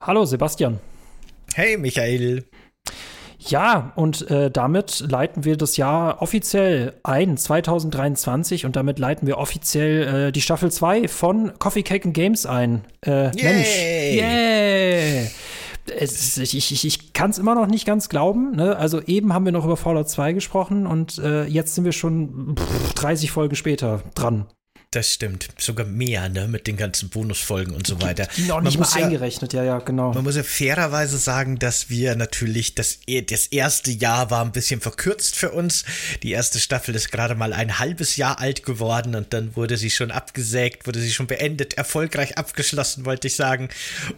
Hallo Sebastian. Hey Michael. Ja, und äh, damit leiten wir das Jahr offiziell ein, 2023, und damit leiten wir offiziell äh, die Staffel 2 von Coffee Cake and Games ein. Äh, Yay. Mensch. Yeah. Es, ich ich, ich kann es immer noch nicht ganz glauben. Ne? Also eben haben wir noch über Fallout 2 gesprochen und äh, jetzt sind wir schon pff, 30 Folgen später dran. Das stimmt. Sogar mehr, ne? Mit den ganzen Bonusfolgen und so weiter. Die noch nicht mal ja, eingerechnet, ja, ja, genau. Man muss ja fairerweise sagen, dass wir natürlich das, das erste Jahr war ein bisschen verkürzt für uns. Die erste Staffel ist gerade mal ein halbes Jahr alt geworden und dann wurde sie schon abgesägt, wurde sie schon beendet, erfolgreich abgeschlossen, wollte ich sagen.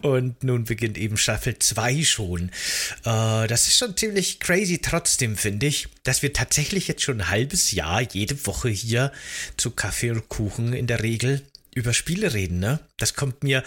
Und nun beginnt eben Staffel 2 schon. Äh, das ist schon ziemlich crazy trotzdem, finde ich, dass wir tatsächlich jetzt schon ein halbes Jahr jede Woche hier zu Kaffee und Kuchen in der Regel über Spiele reden, ne? Das kommt mir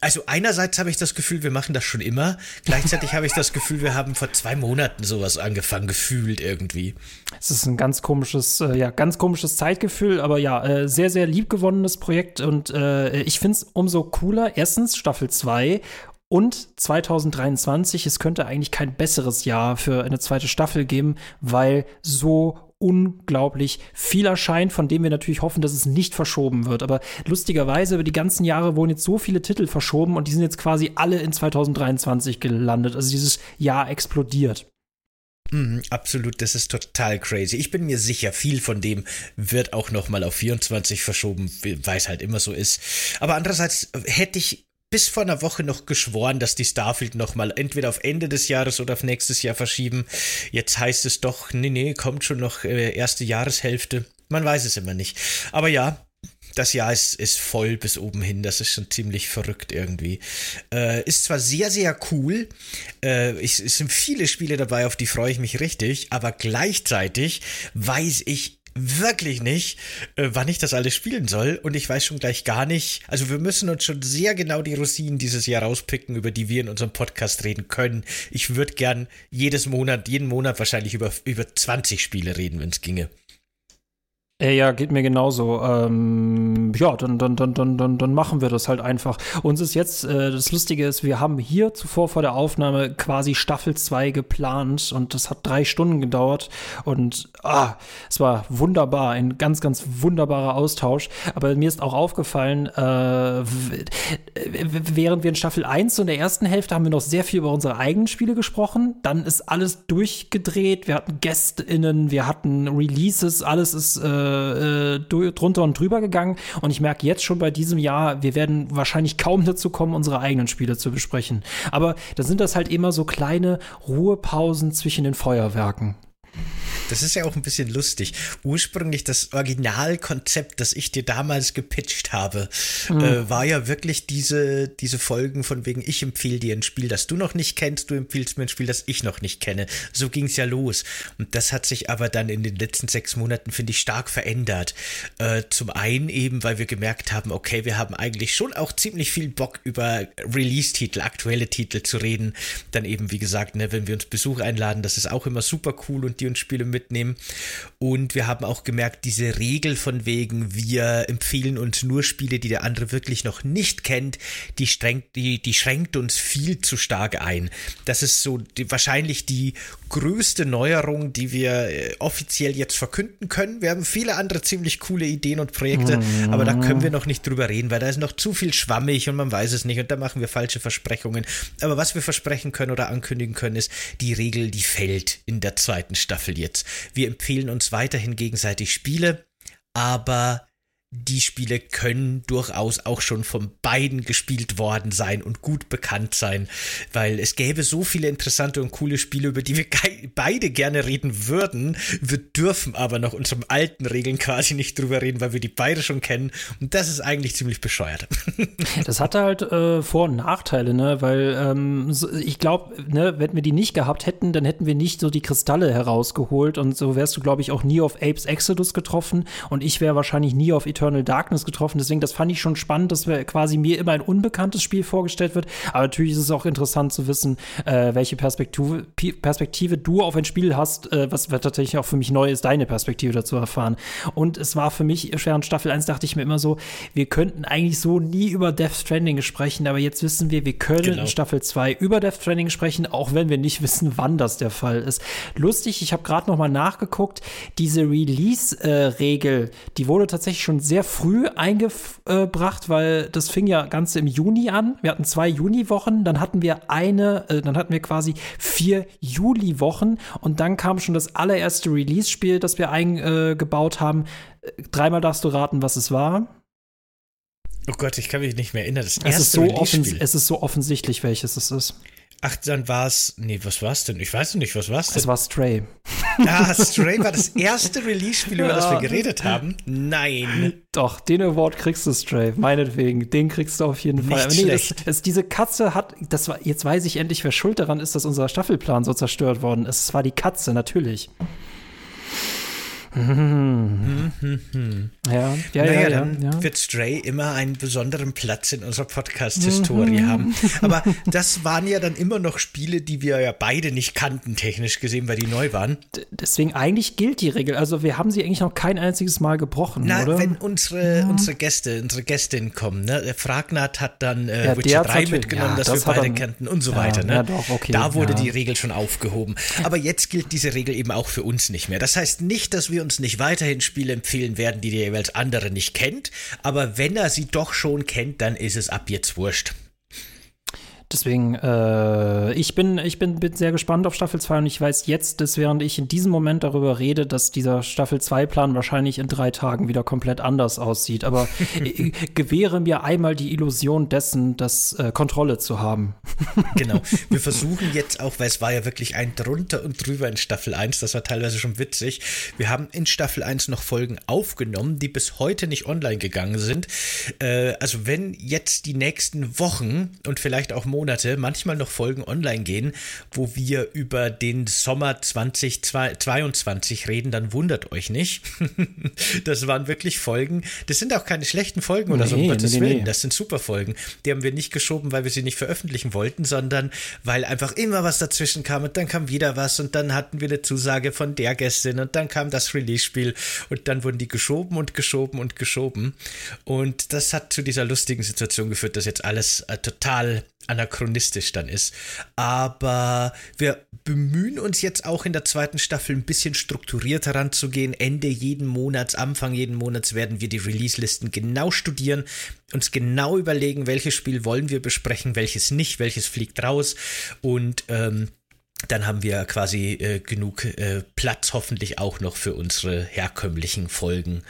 also einerseits habe ich das Gefühl, wir machen das schon immer. Gleichzeitig habe ich das Gefühl, wir haben vor zwei Monaten sowas angefangen, gefühlt irgendwie. Es ist ein ganz komisches, äh, ja, ganz komisches Zeitgefühl, aber ja, äh, sehr, sehr liebgewonnenes Projekt und äh, ich finde es umso cooler. Erstens Staffel 2 und 2023, es könnte eigentlich kein besseres Jahr für eine zweite Staffel geben, weil so unglaublich viel erscheint, von dem wir natürlich hoffen, dass es nicht verschoben wird. Aber lustigerweise über die ganzen Jahre wurden jetzt so viele Titel verschoben und die sind jetzt quasi alle in 2023 gelandet. Also dieses Jahr explodiert. Mm, absolut, das ist total crazy. Ich bin mir sicher, viel von dem wird auch noch mal auf 24 verschoben, weil es halt immer so ist. Aber andererseits hätte ich bis vor einer Woche noch geschworen, dass die Starfield nochmal entweder auf Ende des Jahres oder auf nächstes Jahr verschieben. Jetzt heißt es doch, nee, nee, kommt schon noch äh, erste Jahreshälfte. Man weiß es immer nicht. Aber ja, das Jahr ist, ist voll bis oben hin. Das ist schon ziemlich verrückt irgendwie. Äh, ist zwar sehr, sehr cool. Äh, ich, es sind viele Spiele dabei, auf die freue ich mich richtig. Aber gleichzeitig weiß ich wirklich nicht, äh, wann ich das alles spielen soll. Und ich weiß schon gleich gar nicht. Also wir müssen uns schon sehr genau die Rosinen dieses Jahr rauspicken, über die wir in unserem Podcast reden können. Ich würde gern jedes Monat, jeden Monat wahrscheinlich über, über 20 Spiele reden, wenn es ginge. Äh, ja, geht mir genauso. Ähm, ja, dann, dann, dann, dann, dann, dann machen wir das halt einfach. Uns ist jetzt, äh, das Lustige ist, wir haben hier zuvor vor der Aufnahme quasi Staffel 2 geplant und das hat drei Stunden gedauert und ah, es war wunderbar, ein ganz, ganz wunderbarer Austausch. Aber mir ist auch aufgefallen, äh, während wir in Staffel 1 und der ersten Hälfte haben wir noch sehr viel über unsere eigenen Spiele gesprochen. Dann ist alles durchgedreht, wir hatten GästInnen, wir hatten Releases, alles ist äh, äh, drunter und drüber gegangen. Und ich merke jetzt schon bei diesem Jahr, wir werden wahrscheinlich kaum dazu kommen, unsere eigenen Spiele zu besprechen. Aber da sind das halt immer so kleine Ruhepausen zwischen den Feuerwerken. Das ist ja auch ein bisschen lustig. Ursprünglich das Originalkonzept, das ich dir damals gepitcht habe, mhm. äh, war ja wirklich diese, diese Folgen von wegen, ich empfehle dir ein Spiel, das du noch nicht kennst, du empfiehlst mir ein Spiel, das ich noch nicht kenne. So ging es ja los. Und das hat sich aber dann in den letzten sechs Monaten, finde ich, stark verändert. Äh, zum einen eben, weil wir gemerkt haben, okay, wir haben eigentlich schon auch ziemlich viel Bock über Release-Titel, aktuelle Titel zu reden. Dann eben, wie gesagt, ne, wenn wir uns Besuch einladen, das ist auch immer super cool und die uns Spiele mit mitnehmen. Und wir haben auch gemerkt, diese Regel von wegen, wir empfehlen uns nur Spiele, die der andere wirklich noch nicht kennt, die, strengt, die, die schränkt uns viel zu stark ein. Das ist so die, wahrscheinlich die größte Neuerung, die wir äh, offiziell jetzt verkünden können. Wir haben viele andere ziemlich coole Ideen und Projekte, mhm. aber da können wir noch nicht drüber reden, weil da ist noch zu viel schwammig und man weiß es nicht und da machen wir falsche Versprechungen. Aber was wir versprechen können oder ankündigen können, ist, die Regel, die fällt in der zweiten Staffel jetzt. Wir empfehlen uns weiterhin gegenseitig Spiele, aber die Spiele können durchaus auch schon von beiden gespielt worden sein und gut bekannt sein, weil es gäbe so viele interessante und coole Spiele, über die wir beide gerne reden würden. Wir dürfen aber nach unseren alten Regeln quasi nicht drüber reden, weil wir die beide schon kennen und das ist eigentlich ziemlich bescheuert. Das hatte halt äh, Vor- und Nachteile, ne? weil ähm, so, ich glaube, ne, wenn wir die nicht gehabt hätten, dann hätten wir nicht so die Kristalle herausgeholt und so wärst du, glaube ich, auch nie auf Apes Exodus getroffen und ich wäre wahrscheinlich nie auf Eternal Eternal Darkness getroffen. Deswegen, das fand ich schon spannend, dass wir quasi mir immer ein unbekanntes Spiel vorgestellt wird. Aber natürlich ist es auch interessant zu wissen, äh, welche Perspektive, Perspektive du auf ein Spiel hast, äh, was tatsächlich auch für mich neu ist, deine Perspektive dazu erfahren. Und es war für mich, während Staffel 1 dachte ich mir immer so, wir könnten eigentlich so nie über Death Stranding sprechen, aber jetzt wissen wir, wir können genau. in Staffel 2 über Death Stranding sprechen, auch wenn wir nicht wissen, wann das der Fall ist. Lustig, ich habe gerade noch mal nachgeguckt, diese Release-Regel, äh, die wurde tatsächlich schon sehr früh eingebracht, weil das fing ja ganz im Juni an. Wir hatten zwei Juni-Wochen, dann hatten wir eine, äh, dann hatten wir quasi vier Juli-Wochen und dann kam schon das allererste Release-Spiel, das wir eingebaut haben. Äh, dreimal darfst du raten, was es war. Oh Gott, ich kann mich nicht mehr erinnern. Das es, ist so es ist so offensichtlich, welches es ist. Ach, dann war es. Nee, was war es denn? Ich weiß nicht, was war es denn? Es war Stray. Ah, Stray war das erste Release-Spiel, über ja. das wir geredet haben. Nein. Doch, den Award kriegst du, Stray. Meinetwegen. Den kriegst du auf jeden Fall. Nicht nee, schlecht. Das, das, diese Katze hat. Das war, jetzt weiß ich endlich, wer schuld daran ist, dass unser Staffelplan so zerstört worden ist. Es war die Katze, natürlich. Mhm. Mhm. Ja, ja, naja, ja, dann ja. wird Stray immer einen besonderen Platz in unserer Podcast-Historie mhm. haben. Aber das waren ja dann immer noch Spiele, die wir ja beide nicht kannten, technisch gesehen, weil die neu waren. D deswegen eigentlich gilt die Regel. Also wir haben sie eigentlich noch kein einziges Mal gebrochen, Na, oder? wenn unsere, ja. unsere Gäste, unsere Gästin kommen, ne? Fragnat hat dann äh, ja, Witcher 3 mitgenommen, das, das wir beide kannten und so weiter. Ne? Doch, okay, da wurde die Regel schon aufgehoben. Aber jetzt gilt diese Regel eben auch für uns nicht mehr. Das heißt nicht, dass wir uns nicht weiterhin Spiele empfehlen werden, die der jeweils andere nicht kennt. Aber wenn er sie doch schon kennt, dann ist es ab jetzt wurscht. Deswegen, äh, ich, bin, ich bin, bin sehr gespannt auf Staffel 2 und ich weiß jetzt, dass während ich in diesem Moment darüber rede, dass dieser Staffel 2-Plan wahrscheinlich in drei Tagen wieder komplett anders aussieht. Aber gewähre mir einmal die Illusion dessen, das äh, Kontrolle zu haben. genau. Wir versuchen jetzt auch, weil es war ja wirklich ein drunter und drüber in Staffel 1, das war teilweise schon witzig. Wir haben in Staffel 1 noch Folgen aufgenommen, die bis heute nicht online gegangen sind. Äh, also wenn jetzt die nächsten Wochen und vielleicht auch Monate Monate manchmal noch Folgen online gehen, wo wir über den Sommer 2022 reden, dann wundert euch nicht. das waren wirklich Folgen. Das sind auch keine schlechten Folgen oder nee, so, um Gottes nee, Willen. Nee. Das sind super Folgen. Die haben wir nicht geschoben, weil wir sie nicht veröffentlichen wollten, sondern weil einfach immer was dazwischen kam und dann kam wieder was und dann hatten wir eine Zusage von der Gästin und dann kam das Release-Spiel und dann wurden die geschoben und geschoben und geschoben. Und das hat zu dieser lustigen Situation geführt, dass jetzt alles äh, total anachronistisch dann ist. Aber wir bemühen uns jetzt auch in der zweiten Staffel ein bisschen strukturierter ranzugehen. Ende jeden Monats, Anfang jeden Monats werden wir die Release-Listen genau studieren, uns genau überlegen, welches Spiel wollen wir besprechen, welches nicht, welches fliegt raus und ähm, dann haben wir quasi äh, genug äh, Platz hoffentlich auch noch für unsere herkömmlichen Folgen.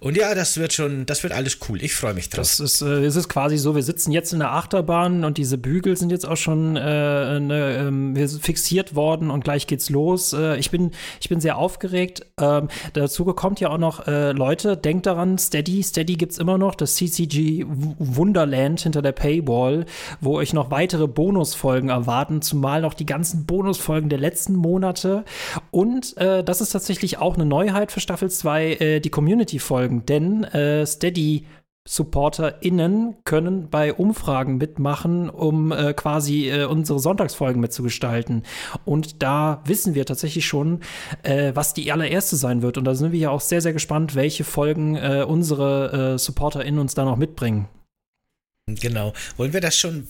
Und ja, das wird schon, das wird alles cool. Ich freue mich drauf. Das ist, äh, es ist quasi so, wir sitzen jetzt in der Achterbahn und diese Bügel sind jetzt auch schon äh, ne, ähm, fixiert worden und gleich geht's los. Äh, ich, bin, ich bin sehr aufgeregt. Ähm, dazu kommt ja auch noch, äh, Leute, denkt daran, Steady, Steady gibt's immer noch, das CCG Wunderland hinter der Paywall, wo euch noch weitere Bonusfolgen erwarten, zumal noch die ganzen Bonus Bonusfolgen der letzten Monate. Und äh, das ist tatsächlich auch eine Neuheit für Staffel 2, äh, die Community-Folgen. Denn äh, Steady SupporterInnen können bei Umfragen mitmachen, um äh, quasi äh, unsere Sonntagsfolgen mitzugestalten. Und da wissen wir tatsächlich schon, äh, was die allererste sein wird. Und da sind wir ja auch sehr, sehr gespannt, welche Folgen äh, unsere äh, SupporterInnen uns da noch mitbringen. Genau. Wollen wir das schon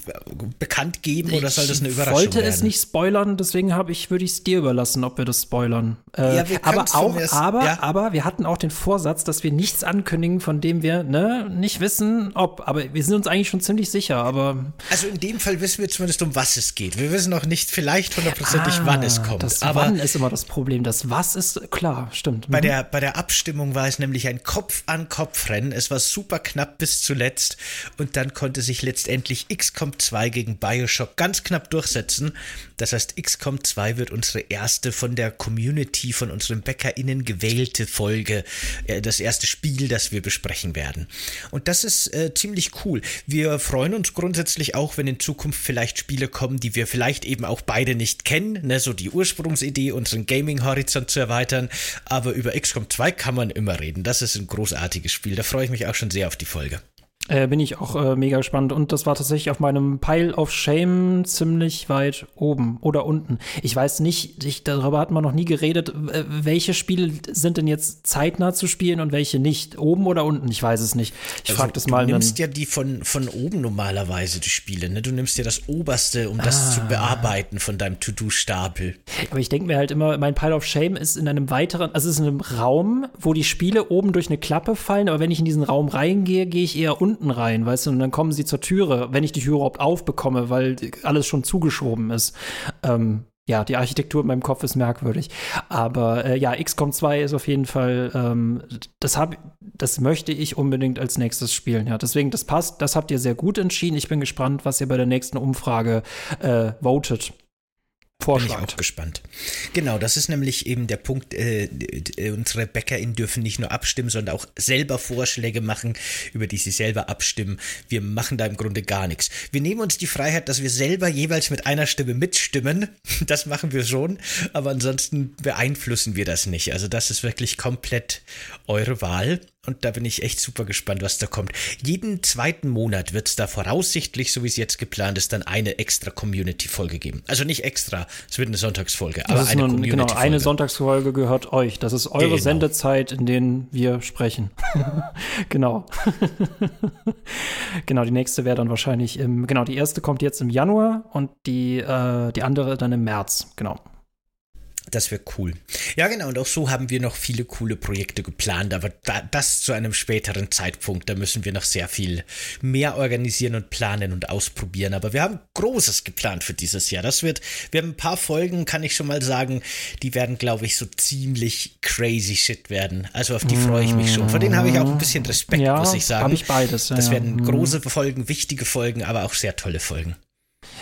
bekannt geben oder soll das eine Überraschung werden? Ich wollte es nicht spoilern, deswegen habe ich, würde ich es dir überlassen, ob wir das spoilern. Äh, ja, wir aber auch, erst, aber, ja. aber wir hatten auch den Vorsatz, dass wir nichts ankündigen, von dem wir ne, nicht wissen, ob. Aber wir sind uns eigentlich schon ziemlich sicher. Aber also in dem Fall wissen wir zumindest, um was es geht. Wir wissen noch nicht vielleicht hundertprozentig, ah, wann es kommt. Das aber Wann ist immer das Problem. Das Was ist klar, stimmt. Bei mhm. der bei der Abstimmung war es nämlich ein Kopf an Kopf Rennen. Es war super knapp bis zuletzt und dann konnte konnte sich letztendlich XCOM 2 gegen Bioshock ganz knapp durchsetzen. Das heißt, XCOM 2 wird unsere erste von der Community, von unseren BäckerInnen gewählte Folge, äh, das erste Spiel, das wir besprechen werden. Und das ist äh, ziemlich cool. Wir freuen uns grundsätzlich auch, wenn in Zukunft vielleicht Spiele kommen, die wir vielleicht eben auch beide nicht kennen, ne? so die Ursprungsidee, unseren Gaming-Horizont zu erweitern. Aber über XCOM 2 kann man immer reden. Das ist ein großartiges Spiel. Da freue ich mich auch schon sehr auf die Folge. Äh, bin ich auch äh, mega gespannt. Und das war tatsächlich auf meinem Pile of Shame ziemlich weit oben oder unten. Ich weiß nicht, ich, darüber hat man noch nie geredet, äh, welche Spiele sind denn jetzt zeitnah zu spielen und welche nicht? Oben oder unten? Ich weiß es nicht. Ich also, frage das mal. Du nimmst ja die von, von oben normalerweise, die Spiele. Ne? Du nimmst ja das Oberste, um das ah. zu bearbeiten von deinem To-Do-Stapel. Aber ich denke mir halt immer, mein Pile of Shame ist in einem weiteren, also es ist in einem Raum, wo die Spiele oben durch eine Klappe fallen, aber wenn ich in diesen Raum reingehe, gehe ich eher unten unten rein, weißt du, und dann kommen sie zur Türe, wenn ich die Tür überhaupt aufbekomme, weil alles schon zugeschoben ist. Ähm, ja, die Architektur in meinem Kopf ist merkwürdig. Aber äh, ja, XCOM 2 ist auf jeden Fall, ähm, das, hab, das möchte ich unbedingt als nächstes spielen. Ja, deswegen, das passt, das habt ihr sehr gut entschieden. Ich bin gespannt, was ihr bei der nächsten Umfrage äh, votet. Vorschlag. Bin ich auch gespannt. Genau, das ist nämlich eben der Punkt, äh, äh unsere BäckerInnen dürfen nicht nur abstimmen, sondern auch selber Vorschläge machen, über die sie selber abstimmen. Wir machen da im Grunde gar nichts. Wir nehmen uns die Freiheit, dass wir selber jeweils mit einer Stimme mitstimmen. Das machen wir schon, aber ansonsten beeinflussen wir das nicht. Also das ist wirklich komplett eure Wahl. Und da bin ich echt super gespannt, was da kommt. Jeden zweiten Monat wird es da voraussichtlich, so wie es jetzt geplant ist, dann eine extra Community-Folge geben. Also nicht extra, es wird eine Sonntagsfolge, aber eine Community-Folge. Genau, eine Sonntagsfolge gehört euch. Das ist eure genau. Sendezeit, in denen wir sprechen. genau. genau, die nächste wäre dann wahrscheinlich im, genau, die erste kommt jetzt im Januar und die, äh, die andere dann im März. Genau. Das wäre cool. Ja, genau. Und auch so haben wir noch viele coole Projekte geplant, aber da, das zu einem späteren Zeitpunkt. Da müssen wir noch sehr viel mehr organisieren und planen und ausprobieren. Aber wir haben Großes geplant für dieses Jahr. Das wird, wir haben ein paar Folgen, kann ich schon mal sagen, die werden, glaube ich, so ziemlich crazy shit werden. Also auf die freue ich mich schon. Vor denen habe ich auch ein bisschen Respekt, ja, muss ich sagen. Habe ich beides. Ja, das werden ja. Große Folgen, wichtige Folgen, aber auch sehr tolle Folgen.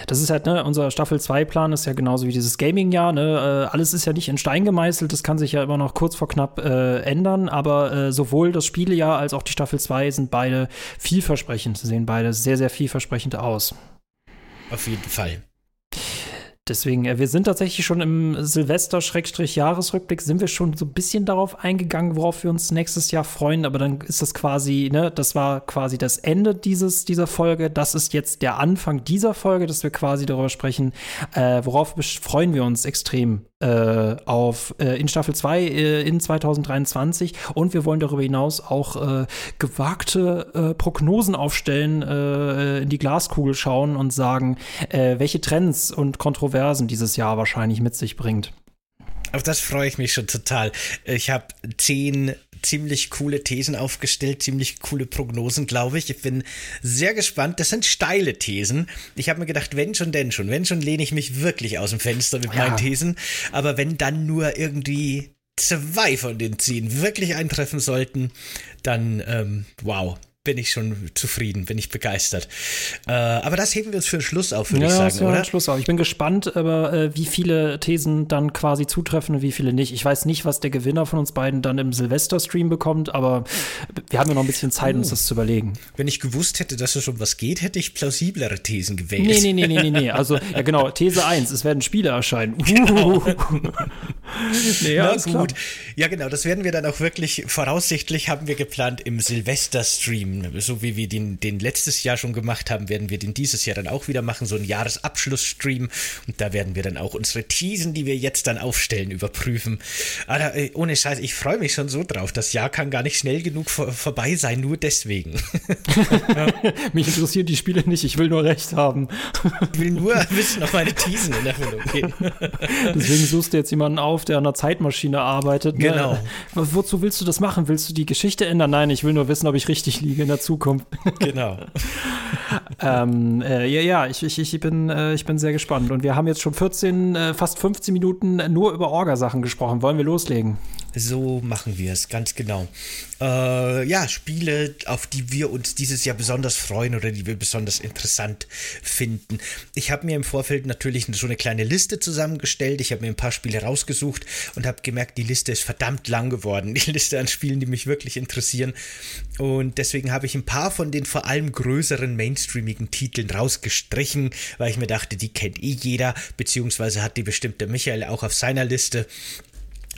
Das ist halt, ne, unser Staffel 2-Plan ist ja genauso wie dieses Gaming-Jahr, ne? Äh, alles ist ja nicht in Stein gemeißelt, das kann sich ja immer noch kurz vor knapp äh, ändern, aber äh, sowohl das Spielejahr als auch die Staffel 2 sind beide vielversprechend, sehen beide sehr, sehr vielversprechend aus. Auf jeden Fall. Deswegen, äh, wir sind tatsächlich schon im Silvester-Jahresrückblick, sind wir schon so ein bisschen darauf eingegangen, worauf wir uns nächstes Jahr freuen, aber dann ist das quasi, ne, das war quasi das Ende dieses, dieser Folge. Das ist jetzt der Anfang dieser Folge, dass wir quasi darüber sprechen, äh, worauf freuen wir uns extrem äh, auf äh, in Staffel 2 äh, in 2023 und wir wollen darüber hinaus auch äh, gewagte Prognosen aufstellen, in die Glaskugel schauen und sagen, welche Trends und Kontroversen dieses Jahr wahrscheinlich mit sich bringt. Auf das freue ich mich schon total. Ich habe zehn ziemlich coole Thesen aufgestellt, ziemlich coole Prognosen, glaube ich. Ich bin sehr gespannt. Das sind steile Thesen. Ich habe mir gedacht, wenn schon, denn schon. Wenn schon, lehne ich mich wirklich aus dem Fenster mit ja. meinen Thesen. Aber wenn dann nur irgendwie zwei von den zehn wirklich eintreffen sollten, dann ähm, wow, bin ich schon zufrieden, bin ich begeistert. Äh, aber das heben wir uns für den Schluss auf, würde ja, ich sagen, oder? Schluss auf. Ich bin gespannt, aber äh, wie viele Thesen dann quasi zutreffen und wie viele nicht. Ich weiß nicht, was der Gewinner von uns beiden dann im Silvester-Stream bekommt, aber wir haben ja noch ein bisschen Zeit, oh. uns das zu überlegen. Wenn ich gewusst hätte, dass es um was geht, hätte ich plausiblere Thesen gewählt. Nee, nee, nee, nee, nee, nee. Also, ja genau, These 1, es werden Spiele erscheinen. Genau. nee, ja, Na, gut. Ja, genau, das werden wir dann auch wirklich, voraussichtlich haben wir geplant im Silvester-Stream so wie wir den, den letztes Jahr schon gemacht haben, werden wir den dieses Jahr dann auch wieder machen, so einen Jahresabschlussstream. Und da werden wir dann auch unsere Thesen, die wir jetzt dann aufstellen, überprüfen. Aber äh, ohne Scheiß, ich freue mich schon so drauf. Das Jahr kann gar nicht schnell genug vor, vorbei sein, nur deswegen. Mich interessieren die Spiele nicht, ich will nur Recht haben. ich will nur wissen, ob meine Thesen in Erfüllung gehen. Deswegen suchst du jetzt jemanden auf, der an einer Zeitmaschine arbeitet. Ne? Genau. Wozu willst du das machen? Willst du die Geschichte ändern? Nein, ich will nur wissen, ob ich richtig liege in der Zukunft. Genau. ähm, äh, ja, ja, ich, ich, ich, bin, äh, ich bin sehr gespannt. Und wir haben jetzt schon 14, äh, fast 15 Minuten nur über Orgasachen gesprochen. Wollen wir loslegen? So machen wir es, ganz genau. Äh, ja, Spiele, auf die wir uns dieses Jahr besonders freuen oder die wir besonders interessant finden. Ich habe mir im Vorfeld natürlich so eine kleine Liste zusammengestellt. Ich habe mir ein paar Spiele rausgesucht und habe gemerkt, die Liste ist verdammt lang geworden. Die Liste an Spielen, die mich wirklich interessieren. Und deswegen habe ich ein paar von den vor allem größeren mainstreamigen Titeln rausgestrichen, weil ich mir dachte, die kennt eh jeder, beziehungsweise hat die bestimmte Michael auch auf seiner Liste.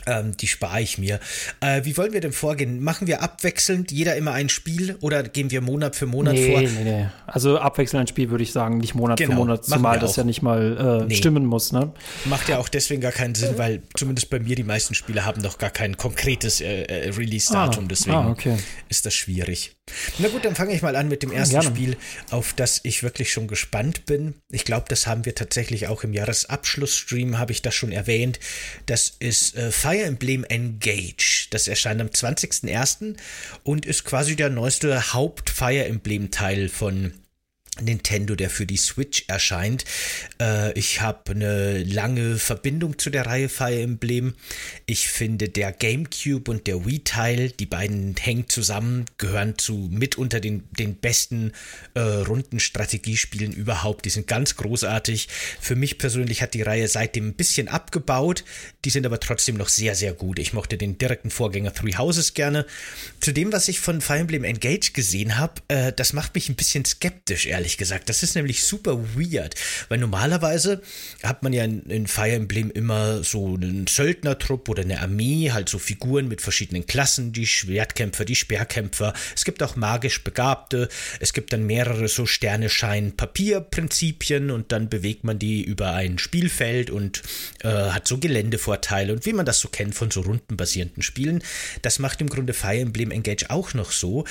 Ähm, die spare ich mir. Äh, wie wollen wir denn vorgehen? Machen wir abwechselnd jeder immer ein Spiel oder gehen wir Monat für Monat nee, vor? Nee, nee. Also abwechselnd ein Spiel würde ich sagen, nicht Monat genau, für Monat, zumal das ja nicht mal äh, nee. stimmen muss. Ne? Macht ja auch deswegen gar keinen Sinn, weil zumindest bei mir die meisten Spiele haben noch gar kein konkretes äh, äh Release-Datum. Ah, deswegen ah, okay. ist das schwierig. Na gut, dann fange ich mal an mit dem ersten Gerne. Spiel, auf das ich wirklich schon gespannt bin. Ich glaube, das haben wir tatsächlich auch im Jahresabschlussstream, habe ich das schon erwähnt. Das ist äh, Fire Emblem Engage. Das erscheint am 20.01. und ist quasi der neueste Haupt-Fire Emblem-Teil von Nintendo, der für die Switch erscheint. Äh, ich habe eine lange Verbindung zu der Reihe Fire Emblem. Ich finde der GameCube und der Wii-Teil, die beiden hängen zusammen, gehören zu mit unter den, den besten äh, runden Strategiespielen überhaupt. Die sind ganz großartig. Für mich persönlich hat die Reihe seitdem ein bisschen abgebaut. Die sind aber trotzdem noch sehr, sehr gut. Ich mochte den direkten Vorgänger Three Houses gerne. Zu dem, was ich von Fire Emblem Engage gesehen habe, äh, das macht mich ein bisschen skeptisch, ehrlich ehrlich gesagt. Das ist nämlich super weird, weil normalerweise hat man ja in, in Fire Emblem immer so einen Söldnertrupp oder eine Armee, halt so Figuren mit verschiedenen Klassen, die Schwertkämpfer, die Speerkämpfer. Es gibt auch magisch Begabte. Es gibt dann mehrere so Sterne-Schein-Papier-Prinzipien und dann bewegt man die über ein Spielfeld und äh, hat so Geländevorteile und wie man das so kennt von so rundenbasierenden Spielen. Das macht im Grunde Fire Emblem Engage auch noch so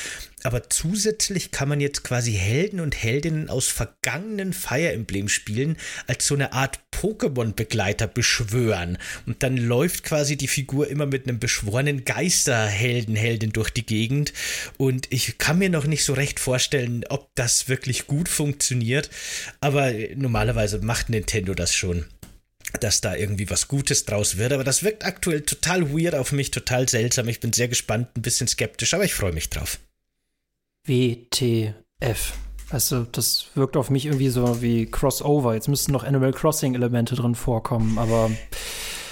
aber zusätzlich kann man jetzt quasi Helden und Heldinnen aus vergangenen Fire Emblem Spielen als so eine Art Pokémon-Begleiter beschwören. Und dann läuft quasi die Figur immer mit einem beschworenen Geisterhelden, Heldin durch die Gegend. Und ich kann mir noch nicht so recht vorstellen, ob das wirklich gut funktioniert. Aber normalerweise macht Nintendo das schon dass da irgendwie was Gutes draus wird. Aber das wirkt aktuell total weird auf mich, total seltsam. Ich bin sehr gespannt, ein bisschen skeptisch, aber ich freue mich drauf. WTF. Also, das wirkt auf mich irgendwie so wie Crossover. Jetzt müssten noch Animal Crossing-Elemente drin vorkommen, aber.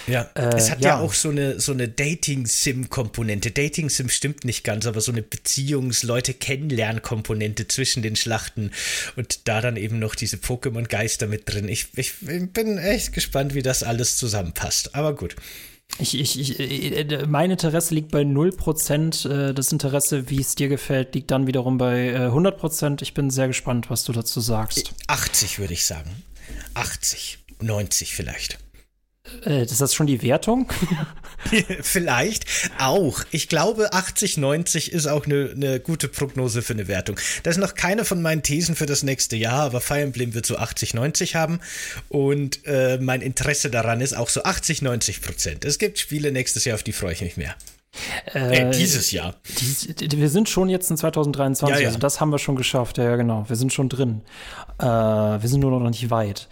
Ja, äh, es hat ja. ja. auch so eine, so eine Dating-Sim-Komponente. Dating-Sim stimmt nicht ganz, aber so eine Beziehungs-Leute kennenlern-Komponente zwischen den Schlachten und da dann eben noch diese Pokémon-Geister mit drin. Ich, ich bin echt gespannt, wie das alles zusammenpasst. Aber gut. Ich, ich, ich, äh, mein Interesse liegt bei 0%. Äh, das Interesse, wie es dir gefällt, liegt dann wiederum bei 100%. Äh, ich bin sehr gespannt, was du dazu sagst. 80 würde ich sagen. 80, 90 vielleicht. Äh, ist das schon die Wertung? Vielleicht auch. Ich glaube, 80, 90 ist auch eine, eine gute Prognose für eine Wertung. Das ist noch keine von meinen Thesen für das nächste Jahr, aber Fire Emblem wird so 80, 90 haben. Und äh, mein Interesse daran ist auch so 80, 90 Prozent. Es gibt Spiele nächstes Jahr, auf die freue ich mich mehr. Äh, äh, dieses Jahr. Die, wir sind schon jetzt in 2023, ja, ja. also das haben wir schon geschafft, ja genau, wir sind schon drin. Äh, wir sind nur noch nicht weit.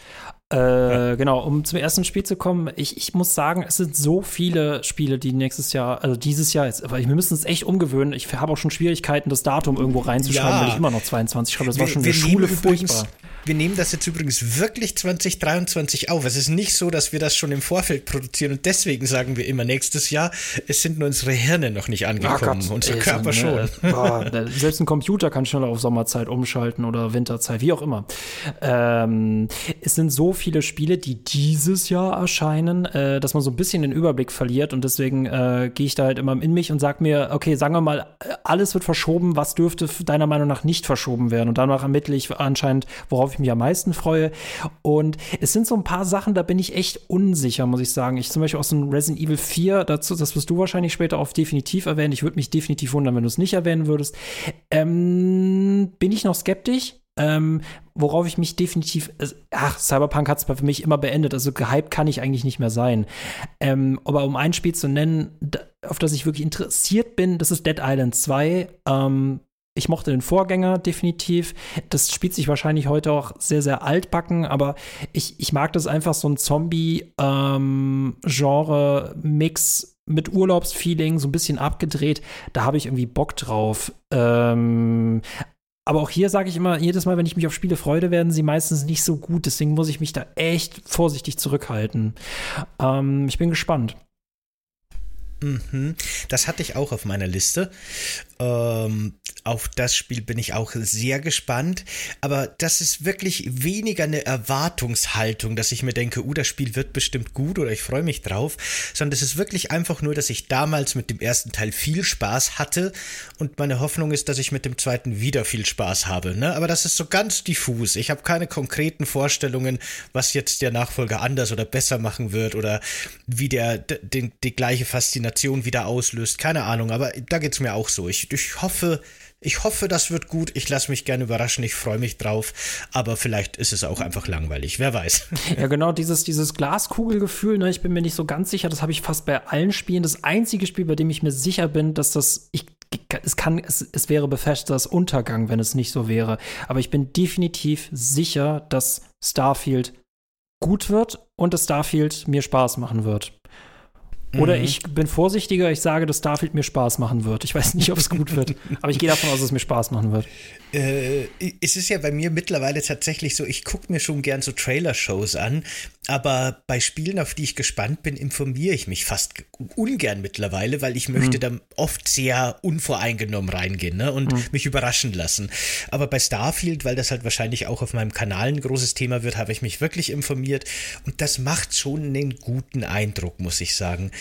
Äh, ja. Genau, um zum ersten Spiel zu kommen, ich, ich muss sagen, es sind so viele Spiele, die nächstes Jahr, also dieses Jahr jetzt, aber wir müssen es echt umgewöhnen. Ich habe auch schon Schwierigkeiten, das Datum irgendwo reinzuschreiben, ja. weil ich immer noch 22 schreibe. Das wir, war schon in der Schule furchtbar. Wir nehmen das jetzt übrigens wirklich 2023 auf. Es ist nicht so, dass wir das schon im Vorfeld produzieren und deswegen sagen wir immer nächstes Jahr. Es sind nur unsere Hirne noch nicht angekommen, oh unser Körper ne, schon. Boah, selbst ein Computer kann schneller auf Sommerzeit umschalten oder Winterzeit, wie auch immer. Ähm, es sind so viele Spiele, die dieses Jahr erscheinen, äh, dass man so ein bisschen den Überblick verliert und deswegen äh, gehe ich da halt immer in mich und sag mir, okay, sagen wir mal, alles wird verschoben, was dürfte deiner Meinung nach nicht verschoben werden? Und danach ermittle ich anscheinend, worauf ich mich am meisten freue. Und es sind so ein paar Sachen, da bin ich echt unsicher, muss ich sagen. Ich zum Beispiel aus dem Resident Evil 4, dazu, das wirst du wahrscheinlich später auf definitiv erwähnen. Ich würde mich definitiv wundern, wenn du es nicht erwähnen würdest. Ähm, bin ich noch skeptisch? Ähm, worauf ich mich definitiv, ach, Cyberpunk hat es für mich immer beendet, also gehypt kann ich eigentlich nicht mehr sein. Ähm, aber um ein Spiel zu nennen, auf das ich wirklich interessiert bin, das ist Dead Island 2. Ähm, ich mochte den Vorgänger definitiv. Das spielt sich wahrscheinlich heute auch sehr, sehr altbacken, aber ich, ich mag das einfach so ein Zombie-Genre-Mix. Ähm, mit Urlaubsfeeling, so ein bisschen abgedreht. Da habe ich irgendwie Bock drauf. Ähm, aber auch hier sage ich immer, jedes Mal, wenn ich mich auf Spiele freue, werden sie meistens nicht so gut. Deswegen muss ich mich da echt vorsichtig zurückhalten. Ähm, ich bin gespannt. Mhm. Das hatte ich auch auf meiner Liste. Ähm, auf das Spiel bin ich auch sehr gespannt. Aber das ist wirklich weniger eine Erwartungshaltung, dass ich mir denke, uh, das Spiel wird bestimmt gut oder ich freue mich drauf, sondern es ist wirklich einfach nur, dass ich damals mit dem ersten Teil viel Spaß hatte und meine Hoffnung ist, dass ich mit dem zweiten wieder viel Spaß habe. Ne? Aber das ist so ganz diffus. Ich habe keine konkreten Vorstellungen, was jetzt der Nachfolger anders oder besser machen wird oder wie der den, die gleiche Faszination wieder auslöst. Keine Ahnung, aber da geht es mir auch so. Ich, ich hoffe, ich hoffe, das wird gut. Ich lasse mich gerne überraschen. Ich freue mich drauf. Aber vielleicht ist es auch einfach langweilig. Wer weiß. Ja, genau, dieses, dieses Glaskugelgefühl, ne, ich bin mir nicht so ganz sicher. Das habe ich fast bei allen Spielen. Das einzige Spiel, bei dem ich mir sicher bin, dass das, ich, es kann, es, es wäre Bethesdas Untergang, wenn es nicht so wäre. Aber ich bin definitiv sicher, dass Starfield gut wird und dass Starfield mir Spaß machen wird. Oder mhm. ich bin vorsichtiger, ich sage, dass Starfield mir Spaß machen wird. Ich weiß nicht, ob es gut wird, aber ich gehe davon aus, dass es mir Spaß machen wird. Äh, es ist ja bei mir mittlerweile tatsächlich so, ich gucke mir schon gern so Trailer-Shows an, aber bei Spielen, auf die ich gespannt bin, informiere ich mich fast ungern mittlerweile, weil ich möchte mhm. da oft sehr unvoreingenommen reingehen ne, und mhm. mich überraschen lassen. Aber bei Starfield, weil das halt wahrscheinlich auch auf meinem Kanal ein großes Thema wird, habe ich mich wirklich informiert und das macht schon einen guten Eindruck, muss ich sagen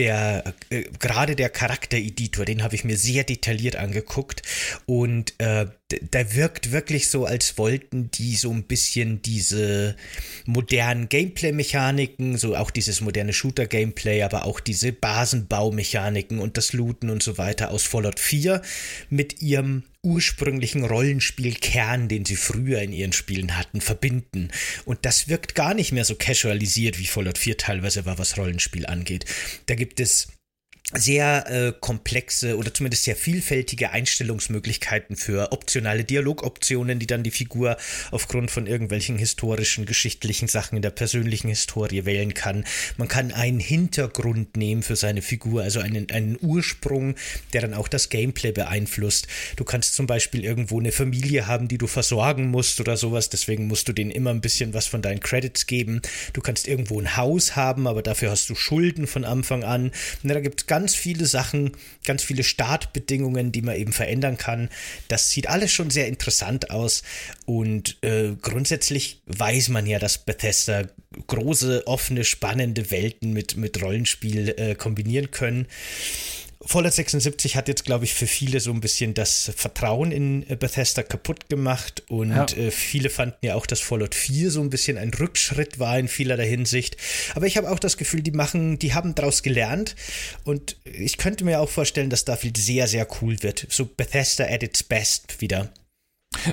der äh, gerade der Charaktereditor, den habe ich mir sehr detailliert angeguckt und äh, der wirkt wirklich so, als wollten die so ein bisschen diese modernen Gameplay-Mechaniken, so auch dieses moderne Shooter-Gameplay, aber auch diese Basenbaumechaniken und das Looten und so weiter aus Fallout 4 mit ihrem ursprünglichen Rollenspielkern, den sie früher in ihren Spielen hatten, verbinden. Und das wirkt gar nicht mehr so casualisiert, wie Fallout 4 teilweise war, was Rollenspiel angeht. Da gibt es sehr äh, komplexe oder zumindest sehr vielfältige Einstellungsmöglichkeiten für optionale Dialogoptionen, die dann die Figur aufgrund von irgendwelchen historischen, geschichtlichen Sachen in der persönlichen Historie wählen kann. Man kann einen Hintergrund nehmen für seine Figur, also einen, einen Ursprung, der dann auch das Gameplay beeinflusst. Du kannst zum Beispiel irgendwo eine Familie haben, die du versorgen musst oder sowas, deswegen musst du denen immer ein bisschen was von deinen Credits geben. Du kannst irgendwo ein Haus haben, aber dafür hast du Schulden von Anfang an. Und da gibt ganz viele Sachen, ganz viele Startbedingungen, die man eben verändern kann. Das sieht alles schon sehr interessant aus und äh, grundsätzlich weiß man ja, dass Bethesda große, offene, spannende Welten mit, mit Rollenspiel äh, kombinieren können. Fallout 76 hat jetzt, glaube ich, für viele so ein bisschen das Vertrauen in äh, Bethesda kaputt gemacht und ja. äh, viele fanden ja auch, dass Fallout 4 so ein bisschen ein Rückschritt war in vielerlei Hinsicht. Aber ich habe auch das Gefühl, die machen, die haben daraus gelernt und ich könnte mir auch vorstellen, dass da viel sehr, sehr cool wird. So Bethesda at its best wieder.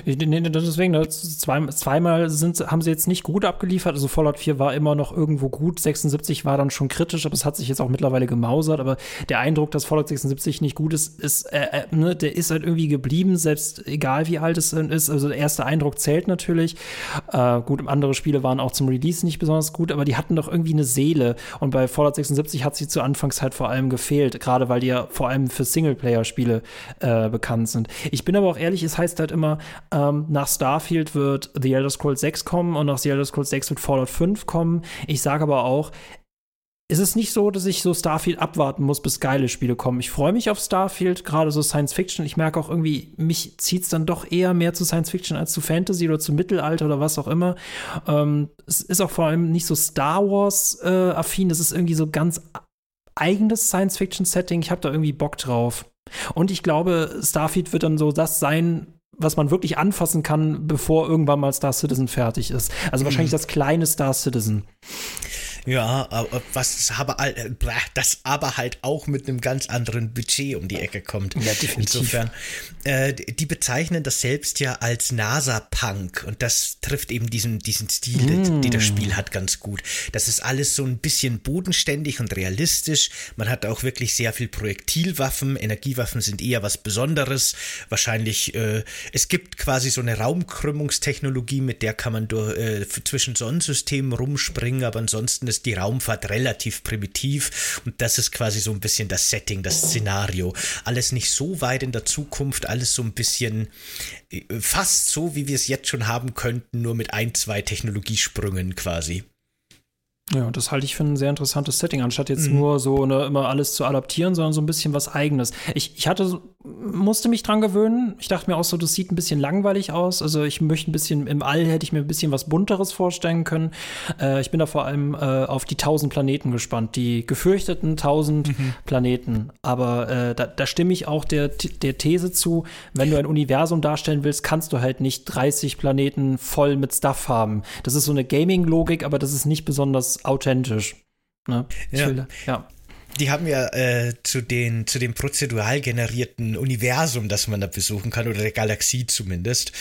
Nee, deswegen, ne, zwei, zweimal sind, haben sie jetzt nicht gut abgeliefert. Also Fallout 4 war immer noch irgendwo gut, 76 war dann schon kritisch, aber es hat sich jetzt auch mittlerweile gemausert. Aber der Eindruck, dass Fallout 76 nicht gut ist, ist äh, äh, ne, der ist halt irgendwie geblieben, selbst egal wie alt es ist. Also der erste Eindruck zählt natürlich. Äh, gut, andere Spiele waren auch zum Release nicht besonders gut, aber die hatten doch irgendwie eine Seele. Und bei Fallout 76 hat sie zur Anfangszeit vor allem gefehlt, gerade weil die ja vor allem für Singleplayer-Spiele äh, bekannt sind. Ich bin aber auch ehrlich, es heißt halt immer, ähm, nach Starfield wird The Elder Scrolls 6 kommen und nach The Elder Scrolls 6 wird Fallout 5 kommen. Ich sage aber auch, es ist nicht so, dass ich so Starfield abwarten muss, bis geile Spiele kommen. Ich freue mich auf Starfield, gerade so Science Fiction. Ich merke auch irgendwie, mich zieht es dann doch eher mehr zu Science Fiction als zu Fantasy oder zu Mittelalter oder was auch immer. Ähm, es ist auch vor allem nicht so Star Wars-affin. Äh, es ist irgendwie so ganz eigenes Science Fiction Setting. Ich habe da irgendwie Bock drauf. Und ich glaube, Starfield wird dann so das sein, was man wirklich anfassen kann, bevor irgendwann mal Star Citizen fertig ist. Also wahrscheinlich mhm. das kleine Star Citizen. Ja, was aber, das aber halt auch mit einem ganz anderen Budget um die Ecke kommt. Ja, definitiv. Insofern, äh, die bezeichnen das selbst ja als NASA-Punk und das trifft eben diesen, diesen Stil, mm. den das Spiel hat, ganz gut. Das ist alles so ein bisschen bodenständig und realistisch. Man hat auch wirklich sehr viel Projektilwaffen. Energiewaffen sind eher was Besonderes. Wahrscheinlich, äh, es gibt quasi so eine Raumkrümmungstechnologie, mit der kann man durch, äh, zwischen Sonnensystemen rumspringen, aber ansonsten ist ist die Raumfahrt relativ primitiv und das ist quasi so ein bisschen das Setting, das Szenario. Alles nicht so weit in der Zukunft, alles so ein bisschen äh, fast so, wie wir es jetzt schon haben könnten, nur mit ein, zwei Technologiesprüngen quasi. Ja, das halte ich für ein sehr interessantes Setting, anstatt jetzt mhm. nur so ne, immer alles zu adaptieren, sondern so ein bisschen was Eigenes. Ich, ich hatte, musste mich dran gewöhnen. Ich dachte mir auch so, das sieht ein bisschen langweilig aus. Also ich möchte ein bisschen, im All hätte ich mir ein bisschen was Bunteres vorstellen können. Äh, ich bin da vor allem äh, auf die tausend Planeten gespannt, die gefürchteten tausend mhm. Planeten. Aber äh, da, da stimme ich auch der, der These zu, wenn du ein Universum darstellen willst, kannst du halt nicht 30 Planeten voll mit Stuff haben. Das ist so eine Gaming-Logik, aber das ist nicht besonders authentisch. Ne? Ja. Will, ja die haben ja äh, zu, den, zu dem prozedural generierten Universum, das man da besuchen kann, oder der Galaxie zumindest,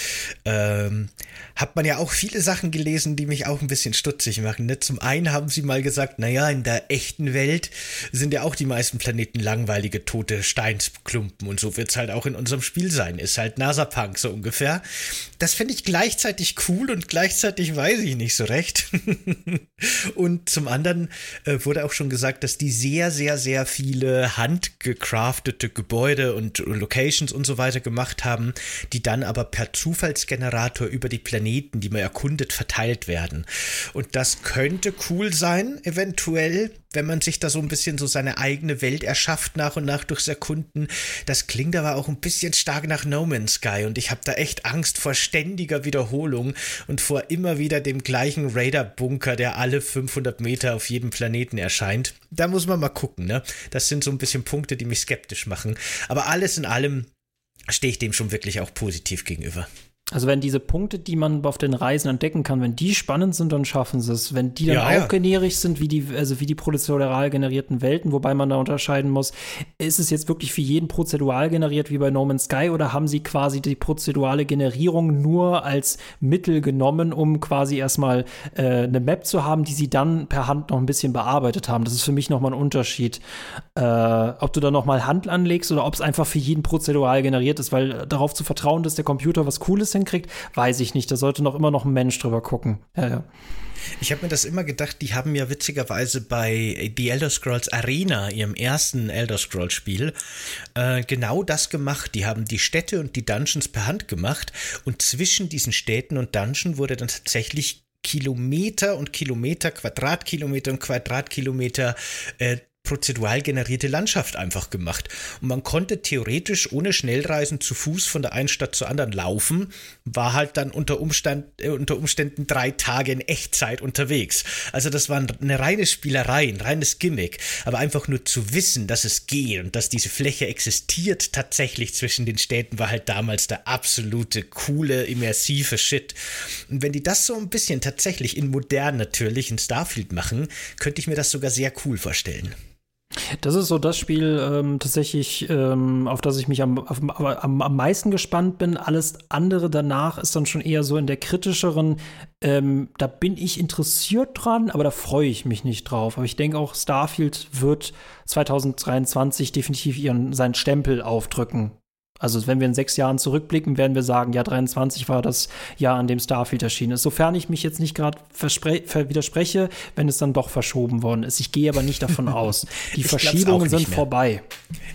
ähm, hat man ja auch viele Sachen gelesen, die mich auch ein bisschen stutzig machen. Ne? Zum einen haben sie mal gesagt, naja, in der echten Welt sind ja auch die meisten Planeten langweilige, tote Steinsklumpen und so wird es halt auch in unserem Spiel sein. Ist halt NASA-Punk so ungefähr. Das finde ich gleichzeitig cool und gleichzeitig weiß ich nicht so recht. und zum anderen äh, wurde auch schon gesagt, dass die sehr, sehr sehr, viele handgecraftete Gebäude und Locations und so weiter gemacht haben, die dann aber per Zufallsgenerator über die Planeten, die man erkundet, verteilt werden. Und das könnte cool sein, eventuell, wenn man sich da so ein bisschen so seine eigene Welt erschafft nach und nach durchs Erkunden. Das klingt aber auch ein bisschen stark nach No Man's Sky und ich habe da echt Angst vor ständiger Wiederholung und vor immer wieder dem gleichen Raider-Bunker, der alle 500 Meter auf jedem Planeten erscheint. Da muss man mal gucken, ne? Das sind so ein bisschen Punkte, die mich skeptisch machen. Aber alles in allem stehe ich dem schon wirklich auch positiv gegenüber. Also wenn diese Punkte, die man auf den Reisen entdecken kann, wenn die spannend sind, dann schaffen sie es. Wenn die dann ja, auch ja. generisch sind, wie die, also wie die prozedural generierten Welten, wobei man da unterscheiden muss, ist es jetzt wirklich für jeden prozedural generiert wie bei No Man's Sky oder haben sie quasi die prozedurale Generierung nur als Mittel genommen, um quasi erstmal äh, eine Map zu haben, die sie dann per Hand noch ein bisschen bearbeitet haben? Das ist für mich nochmal ein Unterschied. Äh, ob du da nochmal Hand anlegst oder ob es einfach für jeden prozedural generiert ist, weil darauf zu vertrauen, dass der Computer was Cooles hinkriegt, weiß ich nicht. Da sollte noch immer noch ein Mensch drüber gucken. Ja, ja. Ich habe mir das immer gedacht, die haben ja witzigerweise bei The Elder Scrolls Arena, ihrem ersten Elder Scrolls Spiel, äh, genau das gemacht. Die haben die Städte und die Dungeons per Hand gemacht und zwischen diesen Städten und Dungeon wurde dann tatsächlich Kilometer und Kilometer, Quadratkilometer und Quadratkilometer äh, prozedural generierte Landschaft einfach gemacht. Und man konnte theoretisch ohne Schnellreisen zu Fuß von der einen Stadt zur anderen laufen, war halt dann unter, Umstand, äh, unter Umständen drei Tage in Echtzeit unterwegs. Also das war eine reine Spielerei, ein reines Gimmick. Aber einfach nur zu wissen, dass es geht und dass diese Fläche existiert tatsächlich zwischen den Städten, war halt damals der absolute coole, immersive Shit. Und wenn die das so ein bisschen tatsächlich in modern natürlich in Starfield machen, könnte ich mir das sogar sehr cool vorstellen. Das ist so das Spiel ähm, tatsächlich, ähm, auf das ich mich am, auf, am, am meisten gespannt bin. Alles andere danach ist dann schon eher so in der kritischeren, ähm, da bin ich interessiert dran, aber da freue ich mich nicht drauf. Aber ich denke auch, Starfield wird 2023 definitiv ihren, seinen Stempel aufdrücken. Also wenn wir in sechs Jahren zurückblicken, werden wir sagen, ja, 23 war das Jahr, an dem Starfield erschienen ist. Sofern ich mich jetzt nicht gerade widerspreche, wenn es dann doch verschoben worden ist. Ich gehe aber nicht davon aus. Die Verschiebungen sind vorbei.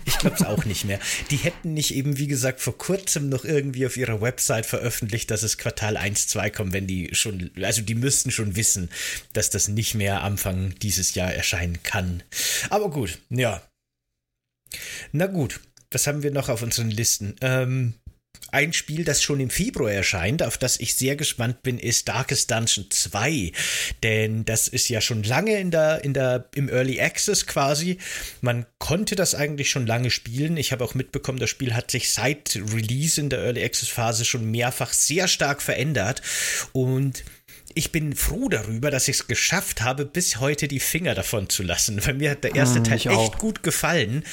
Ich glaube es auch nicht mehr. Die hätten nicht eben, wie gesagt, vor kurzem noch irgendwie auf ihrer Website veröffentlicht, dass es Quartal 1, 2 kommt, wenn die schon, also die müssten schon wissen, dass das nicht mehr Anfang dieses Jahr erscheinen kann. Aber gut, ja. Na gut, was haben wir noch auf unseren Listen? Ähm, ein Spiel, das schon im Februar erscheint, auf das ich sehr gespannt bin, ist Darkest Dungeon 2. Denn das ist ja schon lange in der, in der, im Early Access quasi. Man konnte das eigentlich schon lange spielen. Ich habe auch mitbekommen, das Spiel hat sich seit Release in der Early Access Phase schon mehrfach sehr stark verändert. Und ich bin froh darüber, dass ich es geschafft habe, bis heute die Finger davon zu lassen, weil mir hat der erste mm, Teil echt auch. gut gefallen.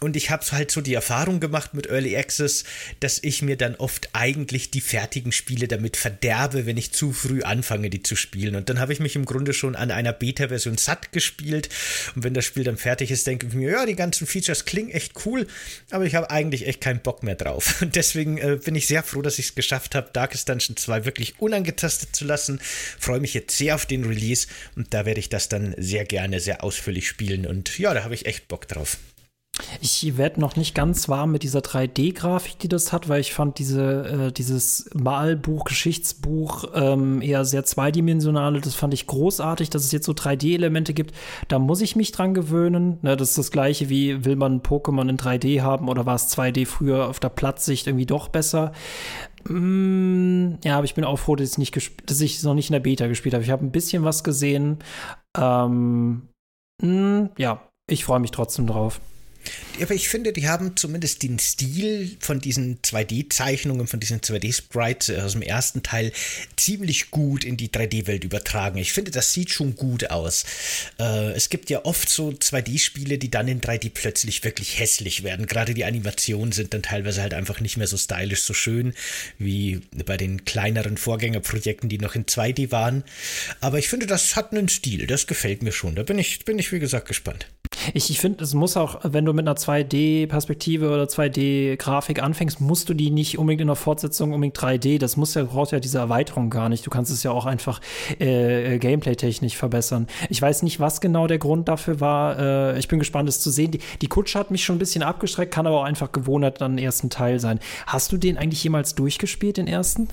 Und ich habe halt so die Erfahrung gemacht mit Early Access, dass ich mir dann oft eigentlich die fertigen Spiele damit verderbe, wenn ich zu früh anfange, die zu spielen. Und dann habe ich mich im Grunde schon an einer Beta-Version satt gespielt. Und wenn das Spiel dann fertig ist, denke ich mir, ja, die ganzen Features klingen echt cool, aber ich habe eigentlich echt keinen Bock mehr drauf. Und deswegen äh, bin ich sehr froh, dass ich es geschafft habe, Darkest Dungeon 2 wirklich unangetastet zu lassen. Freue mich jetzt sehr auf den Release und da werde ich das dann sehr gerne, sehr ausführlich spielen. Und ja, da habe ich echt Bock drauf. Ich werde noch nicht ganz warm mit dieser 3D-Grafik, die das hat, weil ich fand diese, äh, dieses Malbuch, Geschichtsbuch ähm, eher sehr zweidimensionale. Das fand ich großartig, dass es jetzt so 3D-Elemente gibt. Da muss ich mich dran gewöhnen. Ne, das ist das gleiche wie, will man Pokémon in 3D haben oder war es 2D früher auf der Platzsicht irgendwie doch besser? Mm, ja, aber ich bin auch froh, dass ich, nicht dass ich noch nicht in der Beta gespielt habe. Ich habe ein bisschen was gesehen. Ähm, mh, mm, ja, ich freue mich trotzdem drauf. Aber ich finde, die haben zumindest den Stil von diesen 2D-Zeichnungen, von diesen 2D-Sprites aus dem ersten Teil ziemlich gut in die 3D-Welt übertragen. Ich finde, das sieht schon gut aus. Äh, es gibt ja oft so 2D-Spiele, die dann in 3D plötzlich wirklich hässlich werden. Gerade die Animationen sind dann teilweise halt einfach nicht mehr so stylisch, so schön wie bei den kleineren Vorgängerprojekten, die noch in 2D waren. Aber ich finde, das hat einen Stil. Das gefällt mir schon. Da bin ich, bin ich wie gesagt, gespannt. Ich, ich finde, es muss auch, wenn du mit einer 2D-Perspektive oder 2D-Grafik anfängst, musst du die nicht unbedingt in der Fortsetzung unbedingt 3D. Das muss ja, braucht ja diese Erweiterung gar nicht. Du kannst es ja auch einfach äh, Gameplay-technisch verbessern. Ich weiß nicht, was genau der Grund dafür war. Äh, ich bin gespannt, es zu sehen. Die, die Kutsche hat mich schon ein bisschen abgeschreckt, kann aber auch einfach Gewohnheit an den ersten Teil sein. Hast du den eigentlich jemals durchgespielt, den ersten?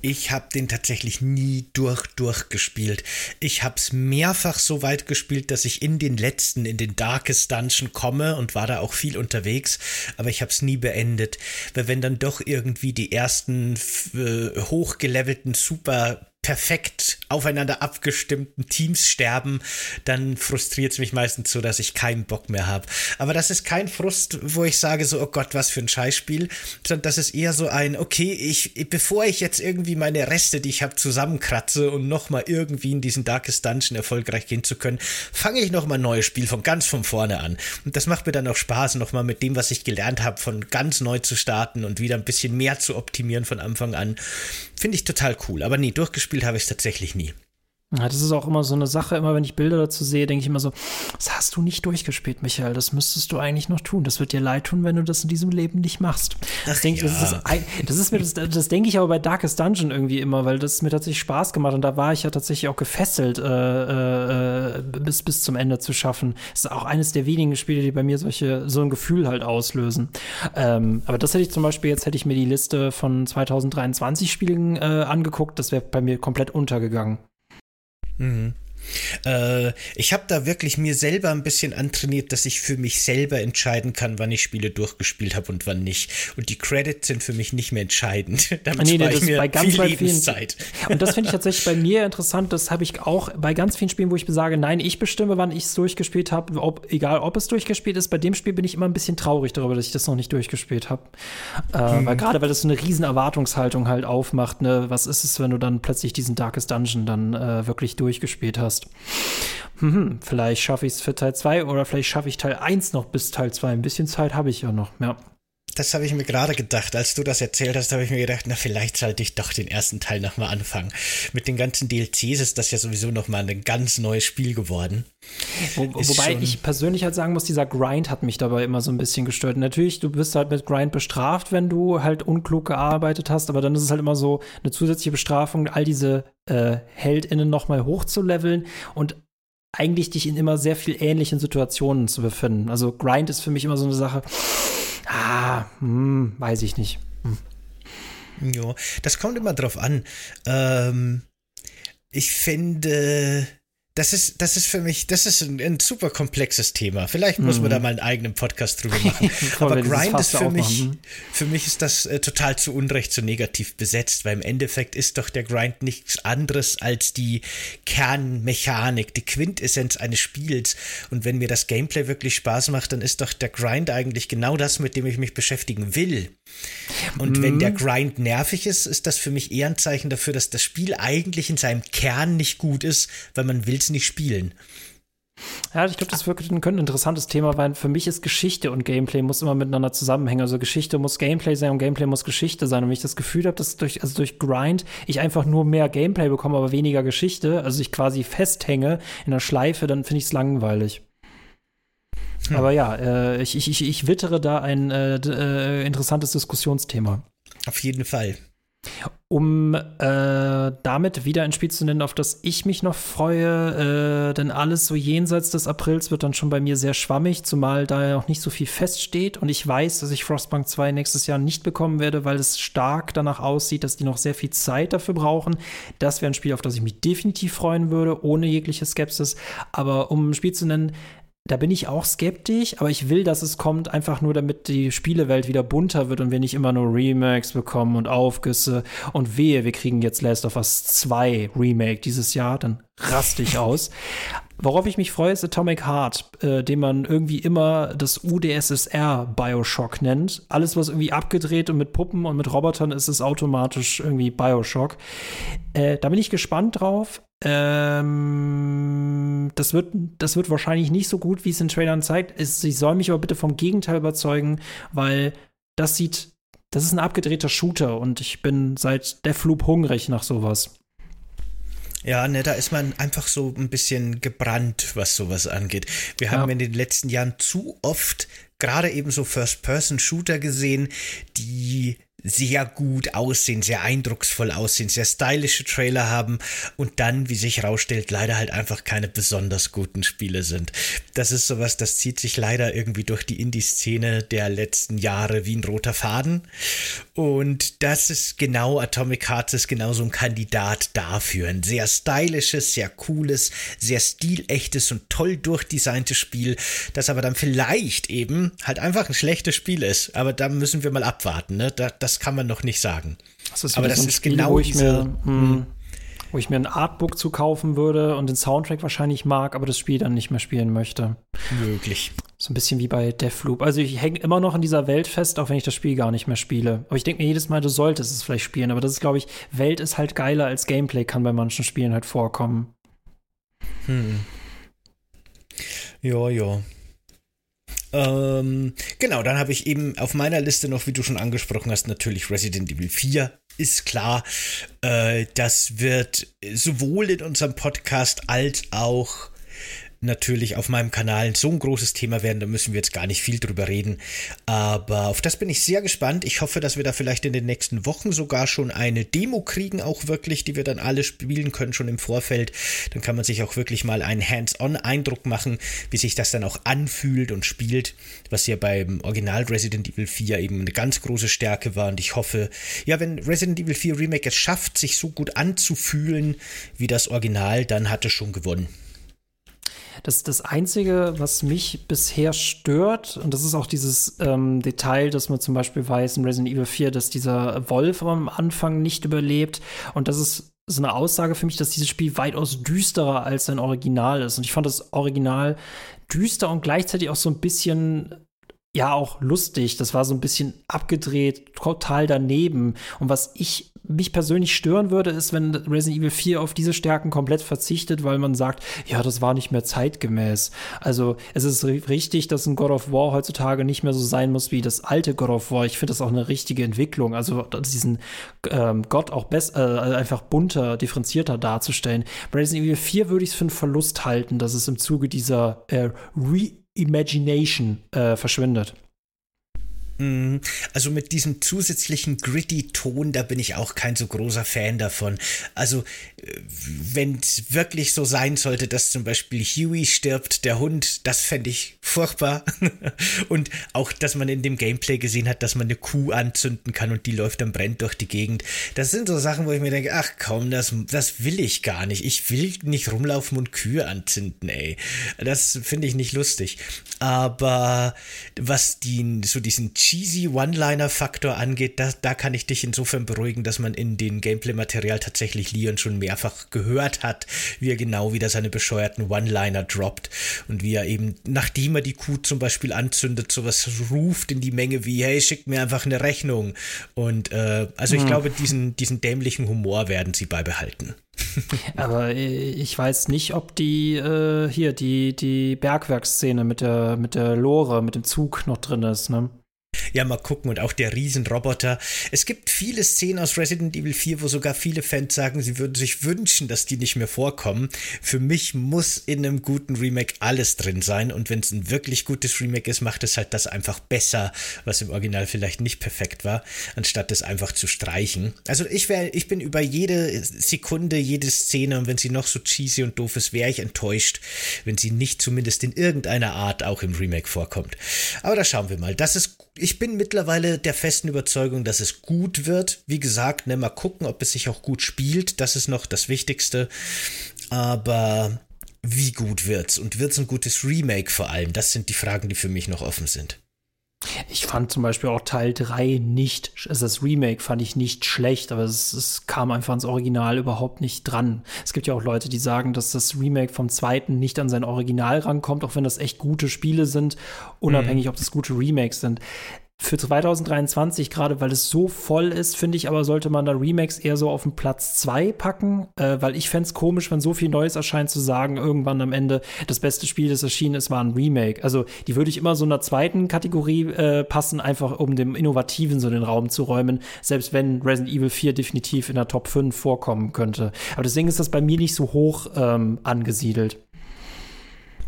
Ich habe den tatsächlich nie durch durchgespielt. Ich habe es mehrfach so weit gespielt, dass ich in den letzten, in den Darkest Dungeon komme und war da auch viel unterwegs, aber ich habe es nie beendet, weil wenn dann doch irgendwie die ersten äh, hochgelevelten super perfekt aufeinander abgestimmten Teams sterben, dann frustriert es mich meistens so, dass ich keinen Bock mehr habe. Aber das ist kein Frust, wo ich sage so, oh Gott, was für ein Scheißspiel, sondern das ist eher so ein, okay, ich, bevor ich jetzt irgendwie meine Reste, die ich habe, zusammenkratze und nochmal irgendwie in diesen Darkest Dungeon erfolgreich gehen zu können, fange ich nochmal ein neues Spiel von ganz von vorne an. Und das macht mir dann auch Spaß, nochmal mit dem, was ich gelernt habe, von ganz neu zu starten und wieder ein bisschen mehr zu optimieren von Anfang an. Finde ich total cool. Aber nee, durchgespielt habe ich es tatsächlich nie. Ja, das ist auch immer so eine Sache. Immer wenn ich Bilder dazu sehe, denke ich immer so, das hast du nicht durchgespielt, Michael. Das müsstest du eigentlich noch tun. Das wird dir leid tun, wenn du das in diesem Leben nicht machst. Das, denk, ja. das, ist, das ist mir das, das denke ich aber bei Darkest Dungeon irgendwie immer, weil das mir tatsächlich Spaß gemacht und da war ich ja tatsächlich auch gefesselt, äh, äh, bis bis zum Ende zu schaffen. Das ist auch eines der wenigen Spiele, die bei mir solche so ein Gefühl halt auslösen. Ähm, aber das hätte ich zum Beispiel jetzt hätte ich mir die Liste von 2023 Spielen äh, angeguckt, das wäre bei mir komplett untergegangen. Mhm. Äh, ich habe da wirklich mir selber ein bisschen antrainiert, dass ich für mich selber entscheiden kann, wann ich Spiele durchgespielt habe und wann nicht. Und die Credits sind für mich nicht mehr entscheidend. Damit nee, nee, das ich mir bei ganz viel Lebenszeit. Vielen, und das finde ich tatsächlich bei mir interessant. Das habe ich auch bei ganz vielen Spielen, wo ich sage, nein, ich bestimme, wann ich es durchgespielt habe, egal ob es durchgespielt ist. Bei dem Spiel bin ich immer ein bisschen traurig darüber, dass ich das noch nicht durchgespielt habe. Äh. Weil gerade weil das so eine riesen Erwartungshaltung halt aufmacht. Ne? Was ist es, wenn du dann plötzlich diesen Darkest Dungeon dann äh, wirklich durchgespielt hast? Hm, vielleicht schaffe ich es für Teil 2 oder vielleicht schaffe ich Teil 1 noch bis Teil 2. Ein bisschen Zeit habe ich ja noch, ja. Das habe ich mir gerade gedacht. Als du das erzählt hast, habe ich mir gedacht, na, vielleicht sollte ich doch den ersten Teil nochmal anfangen. Mit den ganzen DLCs ist das ja sowieso nochmal ein ganz neues Spiel geworden. Wo, wobei ich persönlich halt sagen muss, dieser Grind hat mich dabei immer so ein bisschen gestört. Natürlich, du bist halt mit Grind bestraft, wenn du halt unklug gearbeitet hast, aber dann ist es halt immer so eine zusätzliche Bestrafung, all diese äh, HeldInnen nochmal hochzuleveln und eigentlich dich in immer sehr viel ähnlichen Situationen zu befinden. Also Grind ist für mich immer so eine Sache Ah, hm, weiß ich nicht. Hm. Ja, das kommt immer drauf an. Ähm, ich finde, das ist, das ist für mich, das ist ein, ein super komplexes Thema. Vielleicht muss mhm. man da mal einen eigenen Podcast drüber machen. Aber Grind ist für mich, machen. für mich ist das äh, total zu Unrecht so negativ besetzt, weil im Endeffekt ist doch der Grind nichts anderes als die Kernmechanik, die Quintessenz eines Spiels. Und wenn mir das Gameplay wirklich Spaß macht, dann ist doch der Grind eigentlich genau das, mit dem ich mich beschäftigen will. Und mhm. wenn der Grind nervig ist, ist das für mich eher ein Zeichen dafür, dass das Spiel eigentlich in seinem Kern nicht gut ist, weil man will es nicht spielen. Ja, ich glaube, das wirklich ein, könnte ein interessantes Thema weil Für mich ist Geschichte und Gameplay muss immer miteinander zusammenhängen. Also Geschichte muss Gameplay sein und Gameplay muss Geschichte sein. Und wenn ich das Gefühl habe, dass durch, also durch Grind ich einfach nur mehr Gameplay bekomme, aber weniger Geschichte, also ich quasi festhänge in der Schleife, dann finde ich es langweilig. Hm. Aber ja, äh, ich, ich, ich wittere da ein äh, äh, interessantes Diskussionsthema. Auf jeden Fall. Um äh, damit wieder ein Spiel zu nennen, auf das ich mich noch freue, äh, denn alles so jenseits des Aprils wird dann schon bei mir sehr schwammig, zumal da ja noch nicht so viel feststeht und ich weiß, dass ich Frostbank 2 nächstes Jahr nicht bekommen werde, weil es stark danach aussieht, dass die noch sehr viel Zeit dafür brauchen. Das wäre ein Spiel, auf das ich mich definitiv freuen würde, ohne jegliche Skepsis. Aber um ein Spiel zu nennen, da bin ich auch skeptisch, aber ich will, dass es kommt, einfach nur damit die Spielewelt wieder bunter wird und wir nicht immer nur Remakes bekommen und Aufgüsse und wehe, wir kriegen jetzt Last of Us 2 Remake dieses Jahr, dann raste ich aus. Worauf ich mich freue, ist Atomic Heart, äh, den man irgendwie immer das UdSSR Bioshock nennt. Alles, was irgendwie abgedreht und mit Puppen und mit Robotern ist, ist automatisch irgendwie Bioshock. Äh, da bin ich gespannt drauf. Ähm, das, wird, das wird wahrscheinlich nicht so gut, wie es in Trailern zeigt. Es, sie soll mich aber bitte vom Gegenteil überzeugen, weil das sieht, das ist ein abgedrehter Shooter und ich bin seit Deathloop hungrig nach sowas. Ja, ne, da ist man einfach so ein bisschen gebrannt, was sowas angeht. Wir ja. haben in den letzten Jahren zu oft gerade eben so First-Person-Shooter gesehen, die sehr gut aussehen, sehr eindrucksvoll aussehen, sehr stylische Trailer haben und dann, wie sich herausstellt, leider halt einfach keine besonders guten Spiele sind. Das ist sowas, das zieht sich leider irgendwie durch die Indie-Szene der letzten Jahre wie ein roter Faden. Und das ist genau, Atomic Hearts ist genau so ein Kandidat dafür. Ein sehr stylisches, sehr cooles, sehr stilechtes und toll durchdesigntes Spiel, das aber dann vielleicht eben halt einfach ein schlechtes Spiel ist. Aber da müssen wir mal abwarten, ne? Da, das das kann man noch nicht sagen. Das Aber das so ist Spiel, genau wo ich diese, mir, hm, hm, wo ich mir ein Artbook zu kaufen würde und den Soundtrack wahrscheinlich mag, aber das Spiel dann nicht mehr spielen möchte. Möglich. So ein bisschen wie bei Deathloop. Also ich hänge immer noch in dieser Welt fest, auch wenn ich das Spiel gar nicht mehr spiele. Aber ich denke mir jedes Mal, du solltest es vielleicht spielen. Aber das ist, glaube ich, Welt ist halt geiler als Gameplay, kann bei manchen Spielen halt vorkommen. Hm. Ja, ja. Ähm, genau, dann habe ich eben auf meiner Liste noch, wie du schon angesprochen hast, natürlich Resident Evil 4. Ist klar, äh, das wird sowohl in unserem Podcast als auch natürlich auf meinem Kanal so ein großes Thema werden, da müssen wir jetzt gar nicht viel drüber reden. Aber auf das bin ich sehr gespannt. Ich hoffe, dass wir da vielleicht in den nächsten Wochen sogar schon eine Demo kriegen, auch wirklich, die wir dann alle spielen können, schon im Vorfeld. Dann kann man sich auch wirklich mal einen Hands-on-Eindruck machen, wie sich das dann auch anfühlt und spielt, was ja beim Original Resident Evil 4 eben eine ganz große Stärke war. Und ich hoffe, ja, wenn Resident Evil 4 Remake es schafft, sich so gut anzufühlen wie das Original, dann hat es schon gewonnen. Das, das Einzige, was mich bisher stört, und das ist auch dieses ähm, Detail, dass man zum Beispiel weiß in Resident Evil 4, dass dieser Wolf am Anfang nicht überlebt. Und das ist so eine Aussage für mich, dass dieses Spiel weitaus düsterer als sein Original ist. Und ich fand das Original düster und gleichzeitig auch so ein bisschen ja auch lustig. Das war so ein bisschen abgedreht, total daneben. Und was ich mich persönlich stören würde, ist, wenn Resident Evil 4 auf diese Stärken komplett verzichtet, weil man sagt, ja, das war nicht mehr zeitgemäß. Also es ist richtig, dass ein God of War heutzutage nicht mehr so sein muss wie das alte God of War. Ich finde das auch eine richtige Entwicklung. Also diesen ähm, Gott auch besser, äh, einfach bunter, differenzierter darzustellen. Bei Resident Evil 4 würde ich es für einen Verlust halten, dass es im Zuge dieser äh, Reimagination äh, verschwindet. Mhm. Also mit diesem zusätzlichen gritty Ton, da bin ich auch kein so großer Fan davon. Also äh, wenn es wirklich so sein sollte, dass zum Beispiel Huey stirbt, der Hund, das fände ich furchtbar. und auch, dass man in dem Gameplay gesehen hat, dass man eine Kuh anzünden kann und die läuft dann brennt durch die Gegend. Das sind so Sachen, wo ich mir denke, ach komm, das, das will ich gar nicht. Ich will nicht rumlaufen und Kühe anzünden, ey. Das finde ich nicht lustig. Aber was die, so diesen cheesy One-Liner-Faktor angeht, da, da kann ich dich insofern beruhigen, dass man in dem Gameplay-Material tatsächlich Leon schon mehrfach gehört hat, wie er genau wieder seine bescheuerten One-Liner droppt und wie er eben, nachdem er die Kuh zum Beispiel anzündet, sowas ruft in die Menge wie, hey, schick mir einfach eine Rechnung. Und äh, also ich hm. glaube, diesen, diesen dämlichen Humor werden sie beibehalten. Aber äh, ich weiß nicht, ob die äh, hier die, die Bergwerksszene mit der, mit der Lore, mit dem Zug noch drin ist, ne? Ja, mal gucken. Und auch der Riesenroboter. Es gibt viele Szenen aus Resident Evil 4, wo sogar viele Fans sagen, sie würden sich wünschen, dass die nicht mehr vorkommen. Für mich muss in einem guten Remake alles drin sein. Und wenn es ein wirklich gutes Remake ist, macht es halt das einfach besser, was im Original vielleicht nicht perfekt war, anstatt es einfach zu streichen. Also ich wäre, ich bin über jede Sekunde, jede Szene, und wenn sie noch so cheesy und doof ist, wäre ich enttäuscht, wenn sie nicht zumindest in irgendeiner Art auch im Remake vorkommt. Aber da schauen wir mal. Das ist ich bin mittlerweile der festen Überzeugung, dass es gut wird. Wie gesagt, ne, mal gucken, ob es sich auch gut spielt. Das ist noch das Wichtigste. Aber wie gut wird's? Und wird's ein gutes Remake vor allem? Das sind die Fragen, die für mich noch offen sind. Ich fand zum Beispiel auch Teil 3 nicht, also das Remake fand ich nicht schlecht, aber es, es, kam einfach ans Original überhaupt nicht dran. Es gibt ja auch Leute, die sagen, dass das Remake vom zweiten nicht an sein Original rankommt, auch wenn das echt gute Spiele sind, unabhängig, mhm. ob das gute Remakes sind für 2023, gerade weil es so voll ist, finde ich aber, sollte man da Remakes eher so auf den Platz 2 packen, äh, weil ich fände es komisch, wenn so viel Neues erscheint, zu sagen, irgendwann am Ende, das beste Spiel, das erschienen ist, war ein Remake. Also die würde ich immer so in der zweiten Kategorie äh, passen, einfach um dem Innovativen so den Raum zu räumen, selbst wenn Resident Evil 4 definitiv in der Top 5 vorkommen könnte. Aber deswegen ist das bei mir nicht so hoch ähm, angesiedelt.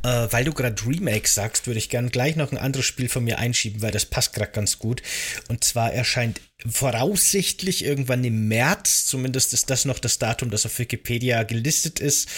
Äh, weil du gerade Remake sagst, würde ich gern gleich noch ein anderes Spiel von mir einschieben, weil das passt gerade ganz gut. Und zwar erscheint voraussichtlich irgendwann im März, zumindest ist das noch das Datum, das auf Wikipedia gelistet ist,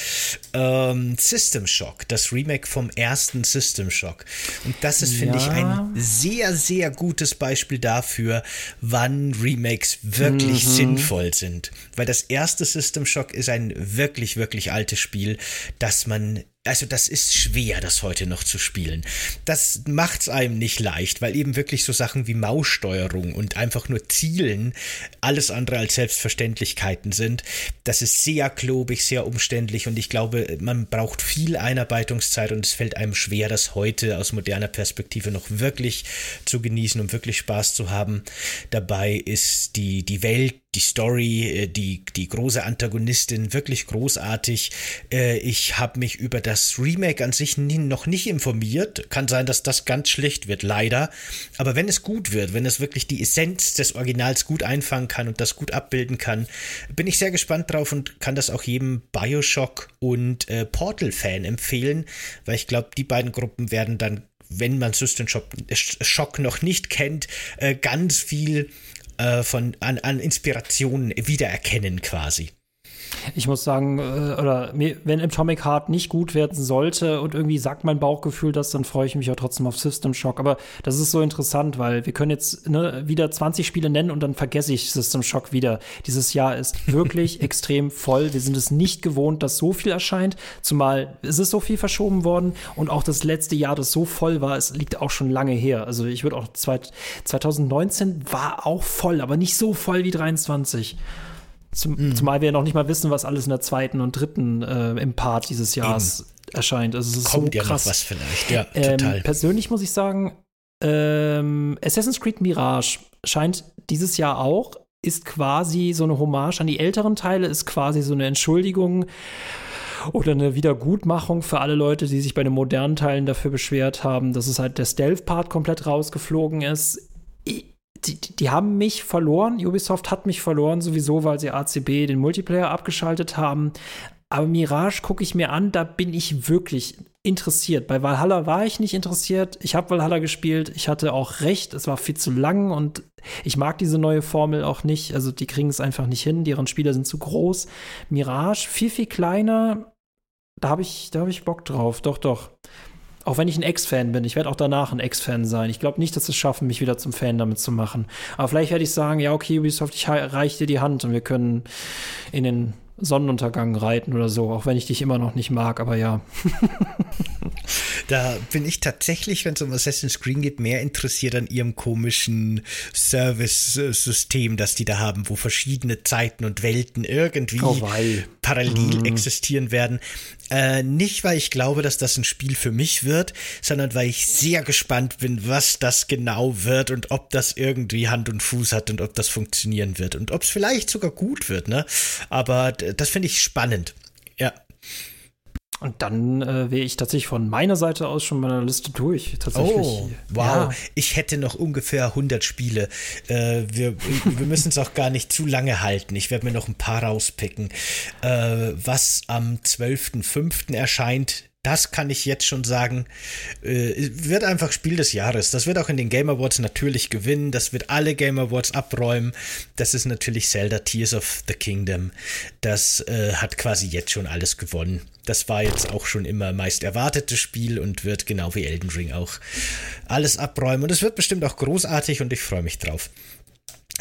ähm, System Shock, das Remake vom ersten System Shock. Und das ist, finde ja. ich, ein sehr, sehr gutes Beispiel dafür, wann Remakes wirklich mhm. sinnvoll sind. Weil das erste System Shock ist ein wirklich, wirklich altes Spiel, das man also das ist schwer, das heute noch zu spielen. Das macht's einem nicht leicht, weil eben wirklich so Sachen wie Maussteuerung und einfach nur Zielen alles andere als Selbstverständlichkeiten sind. Das ist sehr klobig, sehr umständlich und ich glaube, man braucht viel Einarbeitungszeit und es fällt einem schwer, das heute aus moderner Perspektive noch wirklich zu genießen und wirklich Spaß zu haben. Dabei ist die, die Welt die Story, äh, die, die große Antagonistin wirklich großartig. Äh, ich habe mich über das Remake an sich noch nicht informiert. Kann sein, dass das ganz schlecht wird, leider. Aber wenn es gut wird, wenn es wirklich die Essenz des Originals gut einfangen kann und das gut abbilden kann, bin ich sehr gespannt drauf und kann das auch jedem Bioshock und äh, Portal-Fan empfehlen, weil ich glaube, die beiden Gruppen werden dann wenn man System Shock noch nicht kennt, ganz viel äh, von, an, an Inspirationen wiedererkennen quasi. Ich muss sagen, äh, oder wenn Atomic Heart nicht gut werden sollte und irgendwie sagt mein Bauchgefühl das, dann freue ich mich auch trotzdem auf System Shock. Aber das ist so interessant, weil wir können jetzt ne, wieder 20 Spiele nennen und dann vergesse ich System Shock wieder. Dieses Jahr ist wirklich extrem voll. Wir sind es nicht gewohnt, dass so viel erscheint, zumal es ist so viel verschoben worden und auch das letzte Jahr, das so voll war, es liegt auch schon lange her. Also ich würde auch 2019 war auch voll, aber nicht so voll wie 23. Zum, mhm. Zumal wir noch nicht mal wissen, was alles in der zweiten und dritten äh, im Part dieses Jahres Eben. erscheint. Also es ist Kommt so krass. ja noch was vielleicht, ja, ähm, total. Persönlich muss ich sagen, ähm, Assassin's Creed Mirage scheint dieses Jahr auch, ist quasi so eine Hommage an die älteren Teile, ist quasi so eine Entschuldigung oder eine Wiedergutmachung für alle Leute, die sich bei den modernen Teilen dafür beschwert haben, dass es halt der Stealth-Part komplett rausgeflogen ist. Die, die, haben mich verloren. Ubisoft hat mich verloren, sowieso, weil sie ACB den Multiplayer abgeschaltet haben. Aber Mirage gucke ich mir an, da bin ich wirklich interessiert. Bei Valhalla war ich nicht interessiert. Ich habe Valhalla gespielt. Ich hatte auch recht. Es war viel zu lang und ich mag diese neue Formel auch nicht. Also die kriegen es einfach nicht hin. Deren Spieler sind zu groß. Mirage viel, viel kleiner. Da habe ich, hab ich Bock drauf. Doch, doch. Auch wenn ich ein Ex-Fan bin, ich werde auch danach ein Ex-Fan sein. Ich glaube nicht, dass es schaffen, mich wieder zum Fan damit zu machen. Aber vielleicht werde ich sagen, ja, okay, Ubisoft, ich reiche dir die Hand und wir können in den Sonnenuntergang reiten oder so, auch wenn ich dich immer noch nicht mag, aber ja. Da bin ich tatsächlich, wenn es um Assassin's Creed geht, mehr interessiert an ihrem komischen Service-System, das die da haben, wo verschiedene Zeiten und Welten irgendwie oh, parallel mhm. existieren werden. Äh, nicht, weil ich glaube, dass das ein Spiel für mich wird, sondern weil ich sehr gespannt bin, was das genau wird und ob das irgendwie Hand und Fuß hat und ob das funktionieren wird und ob es vielleicht sogar gut wird, ne? Aber das finde ich spannend. Ja. Und dann äh, wäre ich tatsächlich von meiner Seite aus schon meiner Liste durch. Tatsächlich. Oh, wow. Ja. Ich hätte noch ungefähr 100 Spiele. Äh, wir wir müssen es auch gar nicht zu lange halten. Ich werde mir noch ein paar rauspicken. Äh, was am 12.05. erscheint, das kann ich jetzt schon sagen, äh, wird einfach Spiel des Jahres. Das wird auch in den Game Awards natürlich gewinnen. Das wird alle Game Awards abräumen. Das ist natürlich Zelda Tears of the Kingdom. Das äh, hat quasi jetzt schon alles gewonnen. Das war jetzt auch schon immer meist erwartetes Spiel und wird genau wie Elden Ring auch alles abräumen. Und es wird bestimmt auch großartig und ich freue mich drauf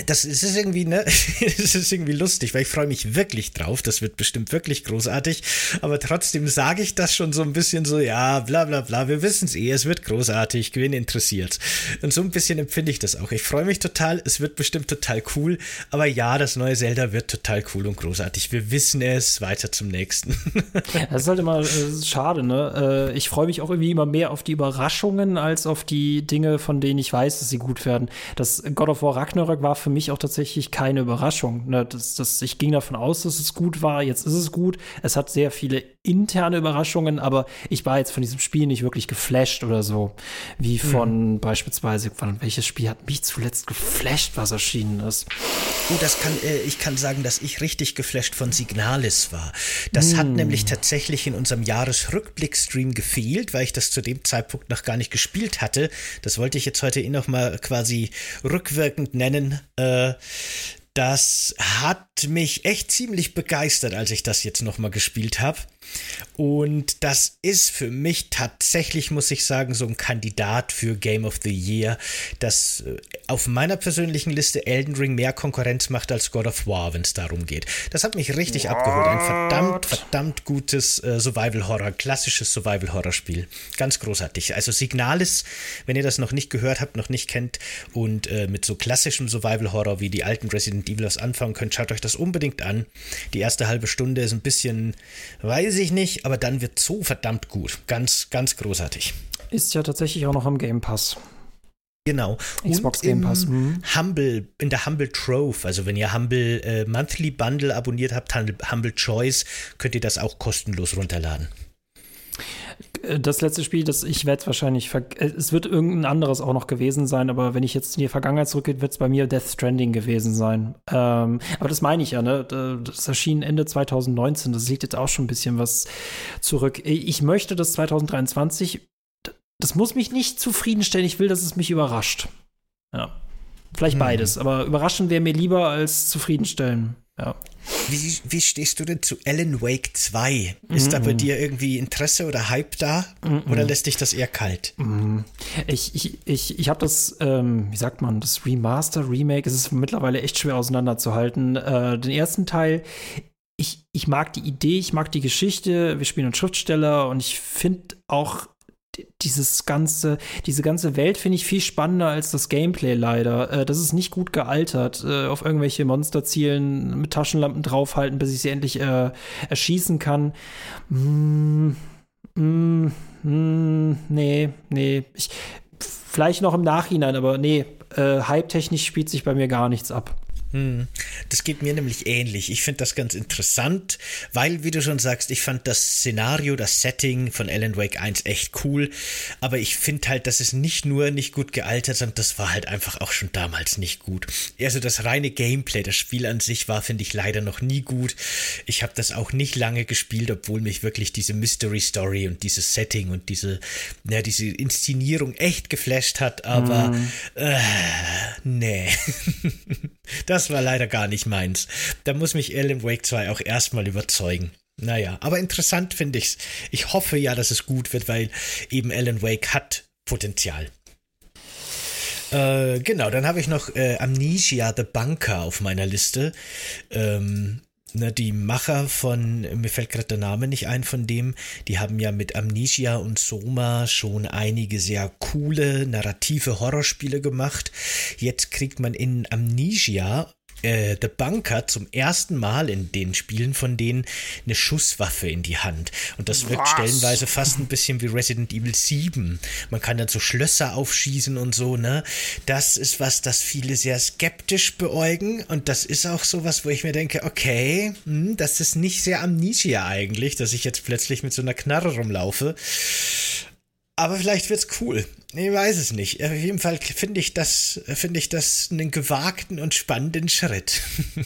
das ist irgendwie, ne, das ist irgendwie lustig, weil ich freue mich wirklich drauf. Das wird bestimmt wirklich großartig. Aber trotzdem sage ich das schon so ein bisschen so, ja, bla bla bla, wir wissen es eh, es wird großartig, wen interessiert. Und so ein bisschen empfinde ich das auch. Ich freue mich total, es wird bestimmt total cool. Aber ja, das neue Zelda wird total cool und großartig. Wir wissen es, weiter zum nächsten. Das ist halt immer äh, schade, ne? Äh, ich freue mich auch irgendwie immer mehr auf die Überraschungen als auf die Dinge, von denen ich weiß, dass sie gut werden. Das God of War Ragnarök war für mich auch tatsächlich keine Überraschung. Ne? Das, das, ich ging davon aus, dass es gut war. Jetzt ist es gut. Es hat sehr viele interne Überraschungen, aber ich war jetzt von diesem Spiel nicht wirklich geflasht oder so. Wie von mhm. beispielsweise, welches Spiel hat mich zuletzt geflasht, was erschienen ist? Oh, das kann, äh, ich kann sagen, dass ich richtig geflasht von Signalis war. Das mhm. hat nämlich tatsächlich in unserem Jahresrückblick-Stream gefehlt, weil ich das zu dem Zeitpunkt noch gar nicht gespielt hatte. Das wollte ich jetzt heute eh noch mal quasi rückwirkend nennen, äh, das hat mich echt ziemlich begeistert, als ich das jetzt nochmal gespielt habe. Und das ist für mich tatsächlich, muss ich sagen, so ein Kandidat für Game of the Year, das äh, auf meiner persönlichen Liste Elden Ring mehr Konkurrenz macht als God of War, wenn es darum geht. Das hat mich richtig What? abgeholt. Ein verdammt, verdammt gutes äh, Survival-Horror, klassisches Survival-Horror-Spiel. Ganz großartig. Also Signalis, wenn ihr das noch nicht gehört habt, noch nicht kennt und äh, mit so klassischem Survival-Horror wie die alten Resident Evil anfangen könnt, schaut euch das unbedingt an. Die erste halbe Stunde ist ein bisschen, weiß ich nicht, aber dann wird so verdammt gut. Ganz, ganz großartig. Ist ja tatsächlich auch noch im Game Pass. Genau. Xbox und Game Pass. Mhm. Humble, in der Humble Trove, also wenn ihr Humble äh, Monthly Bundle abonniert habt, Humble Choice, könnt ihr das auch kostenlos runterladen. Äh, das letzte Spiel, das ich werde wahrscheinlich, äh, es wird irgendein anderes auch noch gewesen sein, aber wenn ich jetzt in die Vergangenheit zurückgehe, wird es bei mir Death Stranding gewesen sein. Ähm, aber das meine ich ja, ne? Das erschien Ende 2019, das liegt jetzt auch schon ein bisschen was zurück. Ich möchte das 2023, das muss mich nicht zufriedenstellen, ich will, dass es mich überrascht. Ja. Vielleicht hm. beides, aber überraschen wäre mir lieber als zufriedenstellen. Ja. Wie, wie stehst du denn zu Alan Wake 2? Ist mm -mm. da bei mhm. dir irgendwie Interesse oder Hype da? Mm oder lässt dich das eher kalt? Mhm. Ich, ich, ich, ich habe das, ähm, wie sagt man, das Remaster, Remake, es ist mittlerweile echt schwer auseinanderzuhalten. Äh, den ersten Teil, ich, ich mag die Idee, ich mag die Geschichte, wir spielen einen Schriftsteller und ich finde auch dieses ganze, diese ganze Welt finde ich viel spannender als das Gameplay leider. Äh, das ist nicht gut gealtert. Äh, auf irgendwelche Monster zielen, mit Taschenlampen draufhalten, bis ich sie endlich äh, erschießen kann. Mm, mm, mm, nee, nee. Ich, vielleicht noch im Nachhinein, aber nee, äh, hype-technisch spielt sich bei mir gar nichts ab. Hm. Das geht mir nämlich ähnlich. Ich finde das ganz interessant, weil, wie du schon sagst, ich fand das Szenario, das Setting von Alan Wake 1 echt cool. Aber ich finde halt, dass es nicht nur nicht gut gealtert, sondern das war halt einfach auch schon damals nicht gut. Also das reine Gameplay, das Spiel an sich war, finde ich leider noch nie gut. Ich habe das auch nicht lange gespielt, obwohl mich wirklich diese Mystery Story und dieses Setting und diese, ja, diese Inszenierung echt geflasht hat. Aber mm. äh, nee. das war leider gar nicht meins. Da muss mich Alan Wake 2 auch erstmal überzeugen. Naja, aber interessant finde ich's. Ich hoffe ja, dass es gut wird, weil eben Alan Wake hat Potenzial. Äh, genau, dann habe ich noch äh, Amnesia The Bunker auf meiner Liste. Ähm, Ne, die Macher von, mir fällt gerade der Name nicht ein von dem, die haben ja mit Amnesia und Soma schon einige sehr coole narrative Horrorspiele gemacht. Jetzt kriegt man in Amnesia äh, The Bunker zum ersten Mal in den Spielen von denen eine Schusswaffe in die Hand. Und das wirkt Was? stellenweise fast ein bisschen wie Resident Evil 7. Man kann dann so Schlösser aufschießen und so, ne? Das ist was, das viele sehr skeptisch beäugen. Und das ist auch so was, wo ich mir denke, okay, hm, das ist nicht sehr Amnesia eigentlich, dass ich jetzt plötzlich mit so einer Knarre rumlaufe. Aber vielleicht wird's cool. Ich weiß es nicht. Auf jeden Fall finde ich das, finde ich das einen gewagten und spannenden Schritt.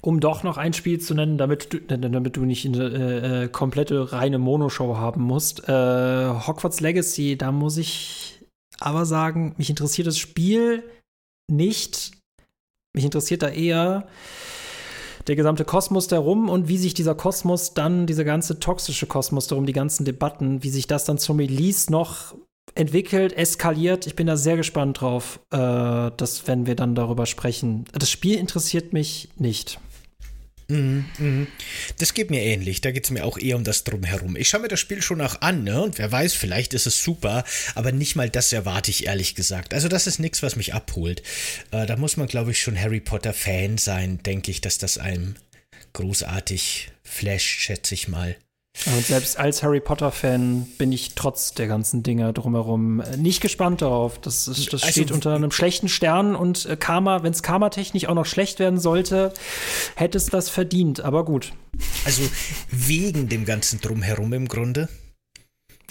um doch noch ein Spiel zu nennen, damit du, damit du nicht eine äh, äh, komplette reine Monoshow haben musst. Äh, Hogwarts Legacy, da muss ich aber sagen, mich interessiert das Spiel nicht. Mich interessiert da eher der gesamte Kosmos darum und wie sich dieser Kosmos dann, dieser ganze toxische Kosmos darum, die ganzen Debatten, wie sich das dann zum Release noch entwickelt, eskaliert. Ich bin da sehr gespannt drauf, äh, dass, wenn wir dann darüber sprechen. Das Spiel interessiert mich nicht. Mhm, mhm. Das geht mir ähnlich. Da geht es mir auch eher um das Drumherum. Ich schaue mir das Spiel schon auch an, ne? Und wer weiß, vielleicht ist es super, aber nicht mal das erwarte ich ehrlich gesagt. Also, das ist nichts, was mich abholt. Äh, da muss man, glaube ich, schon Harry Potter-Fan sein, denke ich, dass das einem großartig flasht, schätze ich mal. Und selbst als Harry Potter-Fan bin ich trotz der ganzen Dinge drumherum äh, nicht gespannt darauf. Das, das, das also, steht unter einem schlechten Stern und äh, Karma, wenn es karmatechnisch auch noch schlecht werden sollte, hätte es das verdient. Aber gut. Also wegen dem ganzen Drumherum im Grunde.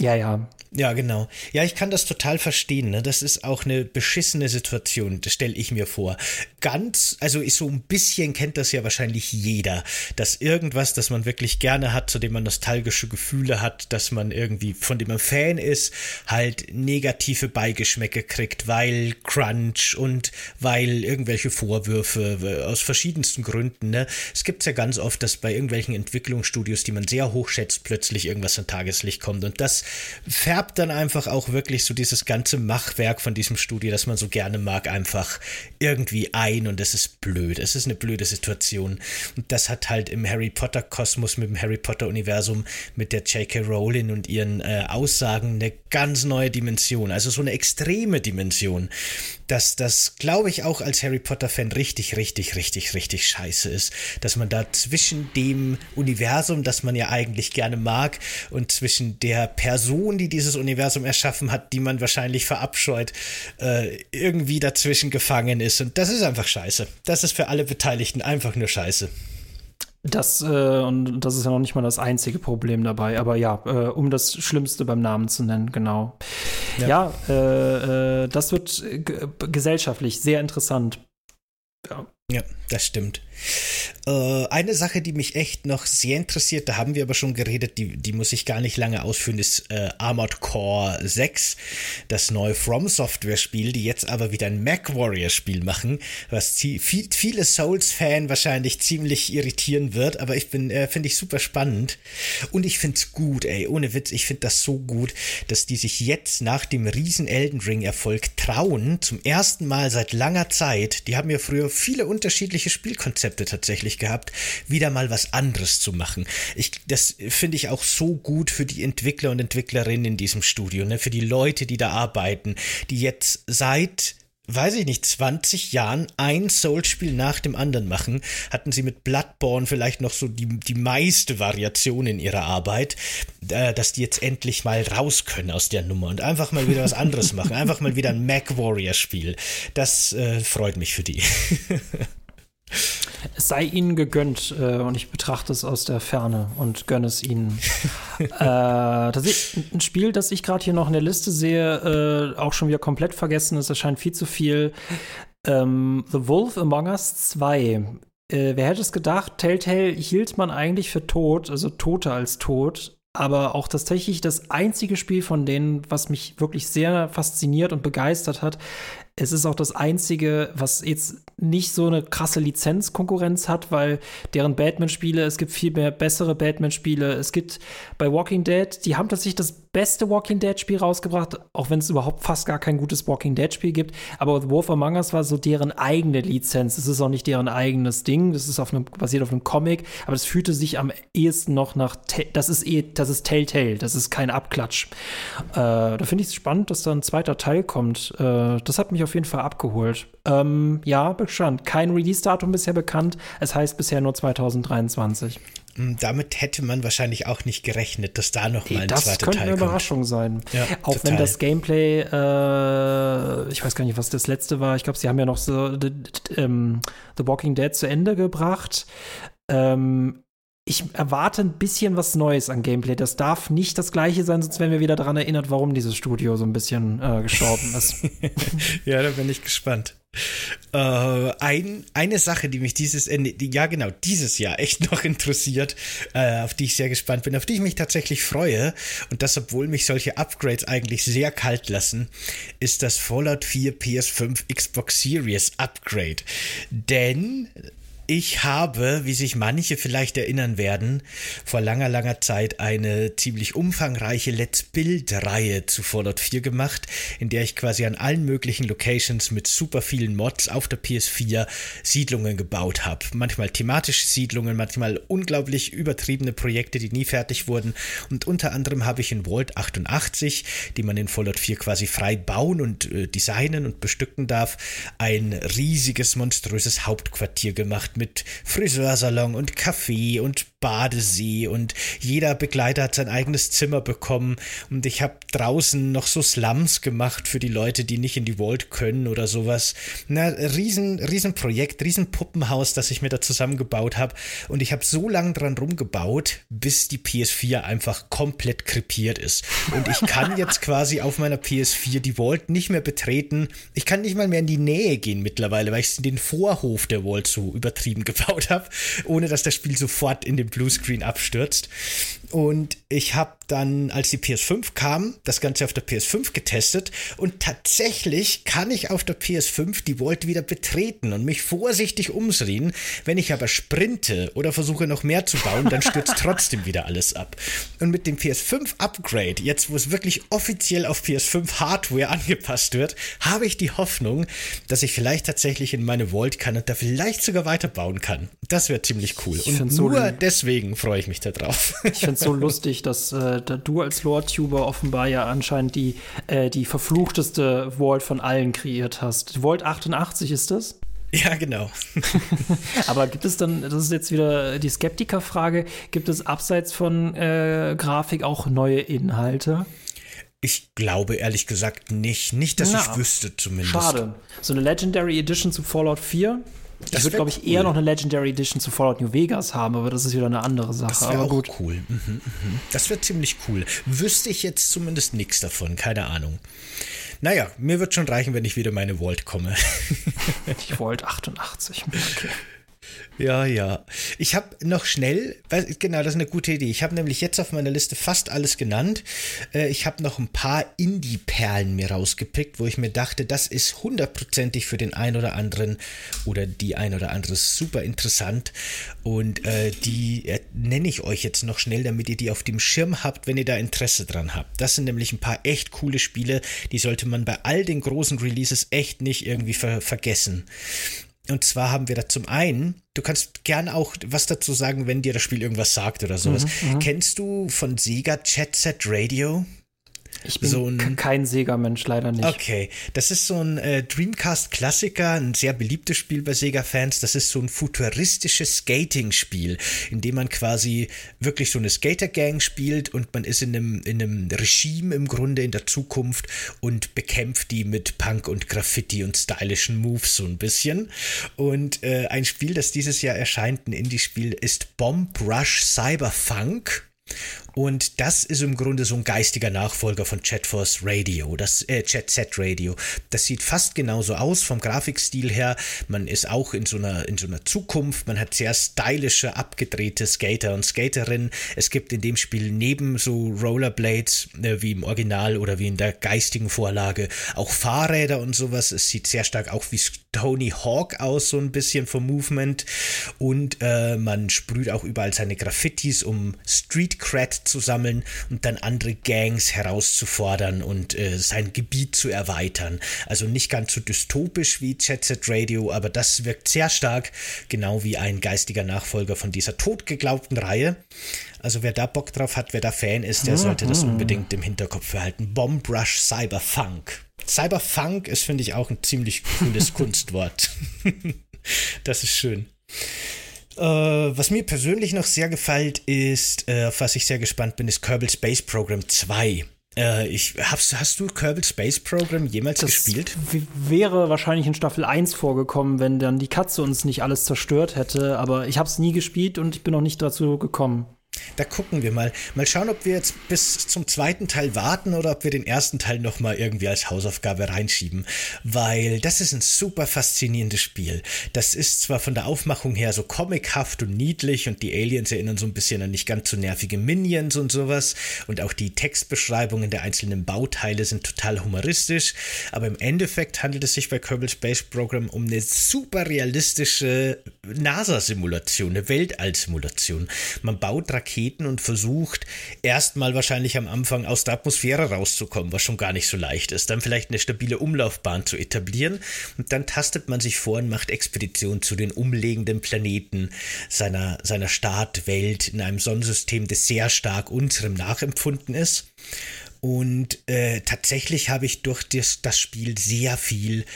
Ja, ja. Ja, genau. Ja, ich kann das total verstehen. Ne? Das ist auch eine beschissene Situation, stelle ich mir vor. Ganz, also so ein bisschen kennt das ja wahrscheinlich jeder, dass irgendwas, das man wirklich gerne hat, zu dem man nostalgische Gefühle hat, dass man irgendwie, von dem man Fan ist, halt negative Beigeschmäcke kriegt, weil Crunch und weil irgendwelche Vorwürfe äh, aus verschiedensten Gründen. Ne? Es gibt ja ganz oft, dass bei irgendwelchen Entwicklungsstudios, die man sehr hoch schätzt, plötzlich irgendwas an Tageslicht kommt. Und das färbt dann einfach auch wirklich so dieses ganze Machwerk von diesem Studio, das man so gerne mag, einfach irgendwie ein und es ist blöd. Es ist eine blöde Situation. Und das hat halt im Harry Potter Kosmos mit dem Harry Potter Universum mit der J.K. Rowling und ihren äh, Aussagen eine ganz neue Dimension, also so eine extreme Dimension dass das, glaube ich, auch als Harry Potter-Fan richtig, richtig, richtig, richtig scheiße ist. Dass man da zwischen dem Universum, das man ja eigentlich gerne mag, und zwischen der Person, die dieses Universum erschaffen hat, die man wahrscheinlich verabscheut, äh, irgendwie dazwischen gefangen ist. Und das ist einfach scheiße. Das ist für alle Beteiligten einfach nur scheiße. Das, äh, und das ist ja noch nicht mal das einzige Problem dabei, aber ja, äh, um das Schlimmste beim Namen zu nennen, genau. Ja, ja äh, äh das wird gesellschaftlich sehr interessant. Ja. ja, das stimmt. Äh, eine Sache, die mich echt noch sehr interessiert, da haben wir aber schon geredet, die, die muss ich gar nicht lange ausführen, ist äh, Armored Core 6, das neue From Software Spiel, die jetzt aber wieder ein Mac Warrior Spiel machen, was viel, viele Souls-Fan wahrscheinlich ziemlich irritieren wird, aber ich bin, äh, finde ich super spannend. Und ich finde es gut, ey, ohne Witz, ich finde das so gut, dass die sich jetzt nach dem riesen Elden Ring Erfolg trauen, zum ersten Mal seit langer Zeit, die haben ja früher viele unterschiedliche Spielkonzepte tatsächlich gehabt, wieder mal was anderes zu machen. Ich, das finde ich auch so gut für die Entwickler und Entwicklerinnen in diesem Studio, ne? für die Leute, die da arbeiten, die jetzt seit weiß ich nicht, 20 Jahren ein Soul-Spiel nach dem anderen machen, hatten sie mit Bloodborne vielleicht noch so die, die meiste Variation in ihrer Arbeit, äh, dass die jetzt endlich mal raus können aus der Nummer und einfach mal wieder was anderes machen. Einfach mal wieder ein Mac Warrior-Spiel. Das äh, freut mich für die. Sei ihnen gegönnt äh, und ich betrachte es aus der Ferne und gönne es ihnen. äh, tatsächlich ein Spiel, das ich gerade hier noch in der Liste sehe, äh, auch schon wieder komplett vergessen, es erscheint viel zu viel. Ähm, The Wolf Among Us 2. Äh, wer hätte es gedacht, Telltale hielt man eigentlich für tot, also toter als tot, aber auch tatsächlich das einzige Spiel von denen, was mich wirklich sehr fasziniert und begeistert hat, es ist auch das einzige, was jetzt nicht so eine krasse Lizenzkonkurrenz hat, weil deren Batman-Spiele, es gibt viel mehr bessere Batman-Spiele. Es gibt bei Walking Dead, die haben tatsächlich das beste Walking Dead-Spiel rausgebracht, auch wenn es überhaupt fast gar kein gutes Walking Dead-Spiel gibt. Aber The Wolf Among Us war so deren eigene Lizenz. Es ist auch nicht deren eigenes Ding. Das ist auf einem, basiert auf einem Comic, aber es fühlte sich am ehesten noch nach. Das ist eh, das ist Telltale, das ist kein Abklatsch. Äh, da finde ich es spannend, dass da ein zweiter Teil kommt. Äh, das hat mich auf jeden Fall abgeholt. Ähm, ja, bestand. Kein Release-Datum bisher bekannt. Es heißt bisher nur 2023. Hm, damit hätte man wahrscheinlich auch nicht gerechnet, dass da noch mal ein das zweiter könnte Teil eine kommt. Überraschung sein. Ja, Auch total. wenn das Gameplay, äh, ich weiß gar nicht, was das letzte war. Ich glaube, sie haben ja noch so The, ähm, The Walking Dead zu Ende gebracht. Ähm, ich erwarte ein bisschen was Neues an Gameplay. Das darf nicht das gleiche sein, sonst werden wir wieder daran erinnert, warum dieses Studio so ein bisschen äh, gestorben ist. Ja, da bin ich gespannt. Äh, ein, eine Sache, die mich dieses Ende, ja genau, dieses Jahr echt noch interessiert, äh, auf die ich sehr gespannt bin, auf die ich mich tatsächlich freue, und das, obwohl mich solche Upgrades eigentlich sehr kalt lassen, ist das Fallout 4 PS5 Xbox Series Upgrade. Denn ich habe, wie sich manche vielleicht erinnern werden, vor langer, langer Zeit eine ziemlich umfangreiche Let's Build-Reihe zu Fallout 4 gemacht, in der ich quasi an allen möglichen Locations mit super vielen Mods auf der PS4 Siedlungen gebaut habe. Manchmal thematische Siedlungen, manchmal unglaublich übertriebene Projekte, die nie fertig wurden. Und unter anderem habe ich in Vault 88, die man in Fallout 4 quasi frei bauen und äh, designen und bestücken darf, ein riesiges, monströses Hauptquartier gemacht mit Friseursalon und Café und Badesee und jeder Begleiter hat sein eigenes Zimmer bekommen und ich habe draußen noch so Slums gemacht für die Leute, die nicht in die Vault können oder sowas. Na, riesen, riesen Projekt, riesen Puppenhaus, das ich mir da zusammengebaut habe und ich habe so lange dran rumgebaut, bis die PS4 einfach komplett krepiert ist und ich kann jetzt quasi auf meiner PS4 die Vault nicht mehr betreten. Ich kann nicht mal mehr in die Nähe gehen mittlerweile, weil ich den Vorhof der Vault so übertrieben gebaut habe, ohne dass das Spiel sofort in den Bluescreen abstürzt. Und ich habe dann, als die PS5 kam, das Ganze auf der PS5 getestet und tatsächlich kann ich auf der PS5 die Vault wieder betreten und mich vorsichtig umsehen. Wenn ich aber sprinte oder versuche noch mehr zu bauen, dann stürzt trotzdem wieder alles ab. Und mit dem PS5 Upgrade, jetzt wo es wirklich offiziell auf PS5 Hardware angepasst wird, habe ich die Hoffnung, dass ich vielleicht tatsächlich in meine Vault kann und da vielleicht sogar weiterbauen kann. Das wäre ziemlich cool. Und so nur lieb. deswegen freue ich mich da drauf. Ich finde es so lustig, dass äh, da du als Lore-Tuber offenbar ja anscheinend die, äh, die verfluchteste Vault von allen kreiert hast. Vault 88 ist das? ja, genau. Aber gibt es dann, das ist jetzt wieder die Skeptikerfrage, gibt es abseits von äh, Grafik auch neue Inhalte? Ich glaube ehrlich gesagt nicht. Nicht, dass Na, ich wüsste zumindest. Schade. So eine Legendary Edition zu Fallout 4. Ich Das würde, wär glaube ich, cool. eher noch eine Legendary Edition zu Fallout New Vegas haben, aber das ist wieder eine andere Sache. Das wäre gut. cool. Mhm, mhm. Das wäre ziemlich cool. Wüsste ich jetzt zumindest nichts davon. Keine Ahnung. Naja, mir wird schon reichen, wenn ich wieder meine Vault komme. Ich wollte 88. Okay. Ja, ja. Ich habe noch schnell, genau, das ist eine gute Idee. Ich habe nämlich jetzt auf meiner Liste fast alles genannt. Äh, Ich habe noch ein paar Indie-Perlen mir rausgepickt, wo ich mir dachte, das ist hundertprozentig für den ein oder anderen oder die ein oder andere super interessant. Und äh, die äh, nenne ich euch jetzt noch schnell, damit ihr die auf dem Schirm habt, wenn ihr da Interesse dran habt. Das sind nämlich ein paar echt coole Spiele, die sollte man bei all den großen Releases echt nicht irgendwie ver vergessen. Und zwar haben wir da zum einen, du kannst gerne auch was dazu sagen, wenn dir das Spiel irgendwas sagt oder sowas. Kennst du von Sega Jet Set Radio? Ich bin So ein- kein Sega-Mensch, leider nicht. Okay, das ist so ein äh, Dreamcast-Klassiker, ein sehr beliebtes Spiel bei Sega-Fans. Das ist so ein futuristisches Skating-Spiel, in dem man quasi wirklich so eine Skater-Gang spielt und man ist in einem, in einem Regime im Grunde in der Zukunft und bekämpft die mit Punk und Graffiti und stylischen Moves so ein bisschen. Und äh, ein Spiel, das dieses Jahr erscheint, ein Indie-Spiel, ist Bomb Rush Cyberfunk. Und das ist im Grunde so ein geistiger Nachfolger von Chatforce Radio, das äh, Chat Set Radio. Das sieht fast genauso aus vom Grafikstil her. Man ist auch in so einer in so einer Zukunft. Man hat sehr stylische, abgedrehte Skater und Skaterinnen. Es gibt in dem Spiel neben so Rollerblades äh, wie im Original oder wie in der geistigen Vorlage auch Fahrräder und sowas. Es sieht sehr stark auch wie Tony Hawk aus, so ein bisschen vom Movement. Und äh, man sprüht auch überall seine Graffitis, um Street Cred zu sammeln und dann andere Gangs herauszufordern und äh, sein Gebiet zu erweitern. Also nicht ganz so dystopisch wie Jet Set Radio, aber das wirkt sehr stark, genau wie ein geistiger Nachfolger von dieser totgeglaubten Reihe. Also wer da Bock drauf hat, wer da Fan ist, der sollte das mhm. unbedingt im Hinterkopf behalten. Bomb Rush Cyberfunk. Cyberfunk ist, finde ich, auch ein ziemlich cooles Kunstwort. das ist schön. Äh, was mir persönlich noch sehr gefällt, ist, äh, auf was ich sehr gespannt bin, ist Kerbal Space Program 2. Äh, ich, hast, hast du Kerbal Space Program jemals das gespielt? Wäre wahrscheinlich in Staffel 1 vorgekommen, wenn dann die Katze uns nicht alles zerstört hätte, aber ich habe es nie gespielt und ich bin noch nicht dazu gekommen. Da gucken wir mal. Mal schauen, ob wir jetzt bis zum zweiten Teil warten oder ob wir den ersten Teil nochmal irgendwie als Hausaufgabe reinschieben. Weil das ist ein super faszinierendes Spiel. Das ist zwar von der Aufmachung her so comichaft und niedlich und die Aliens erinnern so ein bisschen an nicht ganz so nervige Minions und sowas. Und auch die Textbeschreibungen der einzelnen Bauteile sind total humoristisch. Aber im Endeffekt handelt es sich bei Kerbal Space Program um eine super realistische NASA-Simulation, eine Weltall-Simulation. Man baut Raketen und versucht erstmal wahrscheinlich am Anfang aus der Atmosphäre rauszukommen, was schon gar nicht so leicht ist. Dann vielleicht eine stabile Umlaufbahn zu etablieren und dann tastet man sich vor und macht Expeditionen zu den umliegenden Planeten seiner, seiner Startwelt in einem Sonnensystem, das sehr stark unserem nachempfunden ist. Und äh, tatsächlich habe ich durch das, das Spiel sehr viel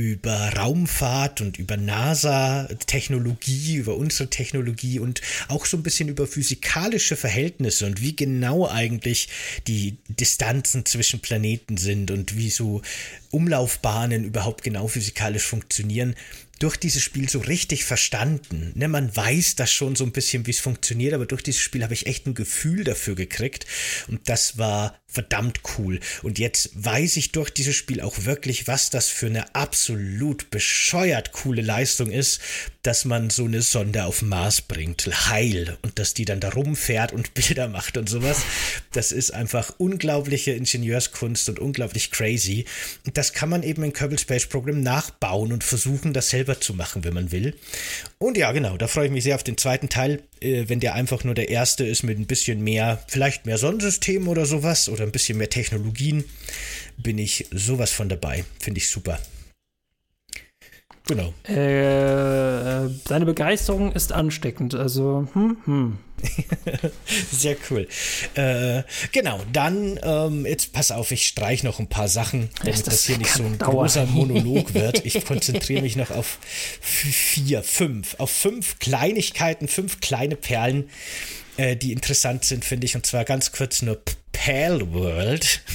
über Raumfahrt und über NASA-Technologie, über unsere Technologie und auch so ein bisschen über physikalische Verhältnisse und wie genau eigentlich die Distanzen zwischen Planeten sind und wie so Umlaufbahnen überhaupt genau physikalisch funktionieren durch dieses Spiel so richtig verstanden. Ne, man weiß das schon so ein bisschen, wie es funktioniert, aber durch dieses Spiel habe ich echt ein Gefühl dafür gekriegt und das war verdammt cool. Und jetzt weiß ich durch dieses Spiel auch wirklich, was das für eine absolut bescheuert coole Leistung ist, dass man so eine Sonde auf Mars bringt, heil, und dass die dann da rumfährt und Bilder macht und sowas. Das ist einfach unglaubliche Ingenieurskunst und unglaublich crazy. Und das kann man eben in Kerbal Space Program nachbauen und versuchen, das selber zu machen, wenn man will. Und ja, genau, da freue ich mich sehr auf den zweiten Teil, äh, wenn der einfach nur der erste ist mit ein bisschen mehr, vielleicht mehr Sonnensystem oder sowas oder ein bisschen mehr Technologien, bin ich sowas von dabei. Finde ich super. Genau. Äh, deine Begeisterung ist ansteckend, also hm, hm. Sehr cool. Äh, genau, dann, ähm, jetzt pass auf, ich streiche noch ein paar Sachen, damit das, das hier nicht so ein dauern. großer Monolog wird. Ich konzentriere mich noch auf vier, fünf, auf fünf Kleinigkeiten, fünf kleine Perlen, äh, die interessant sind, finde ich. Und zwar ganz kurz nur Pal World.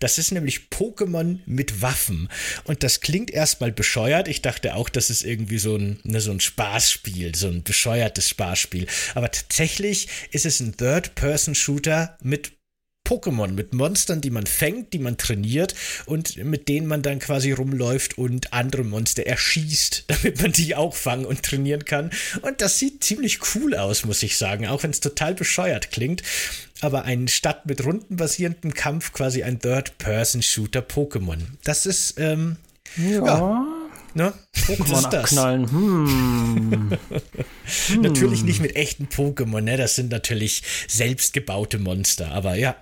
Das ist nämlich Pokémon mit Waffen. Und das klingt erstmal bescheuert. Ich dachte auch, das ist irgendwie so ein, ne, so ein Spaßspiel, so ein bescheuertes Spaßspiel. Aber tatsächlich ist es ein Third-Person-Shooter mit Pokémon, mit Monstern, die man fängt, die man trainiert und mit denen man dann quasi rumläuft und andere Monster erschießt, damit man die auch fangen und trainieren kann. Und das sieht ziemlich cool aus, muss ich sagen, auch wenn es total bescheuert klingt. Aber ein statt mit rundenbasierendem Kampf quasi ein Third-Person-Shooter Pokémon. Das ist, ähm, ja. ja Ne? Pokémon abknallen. Hm. hm. Natürlich nicht mit echten Pokémon, ne? Das sind natürlich selbstgebaute Monster. Aber ja,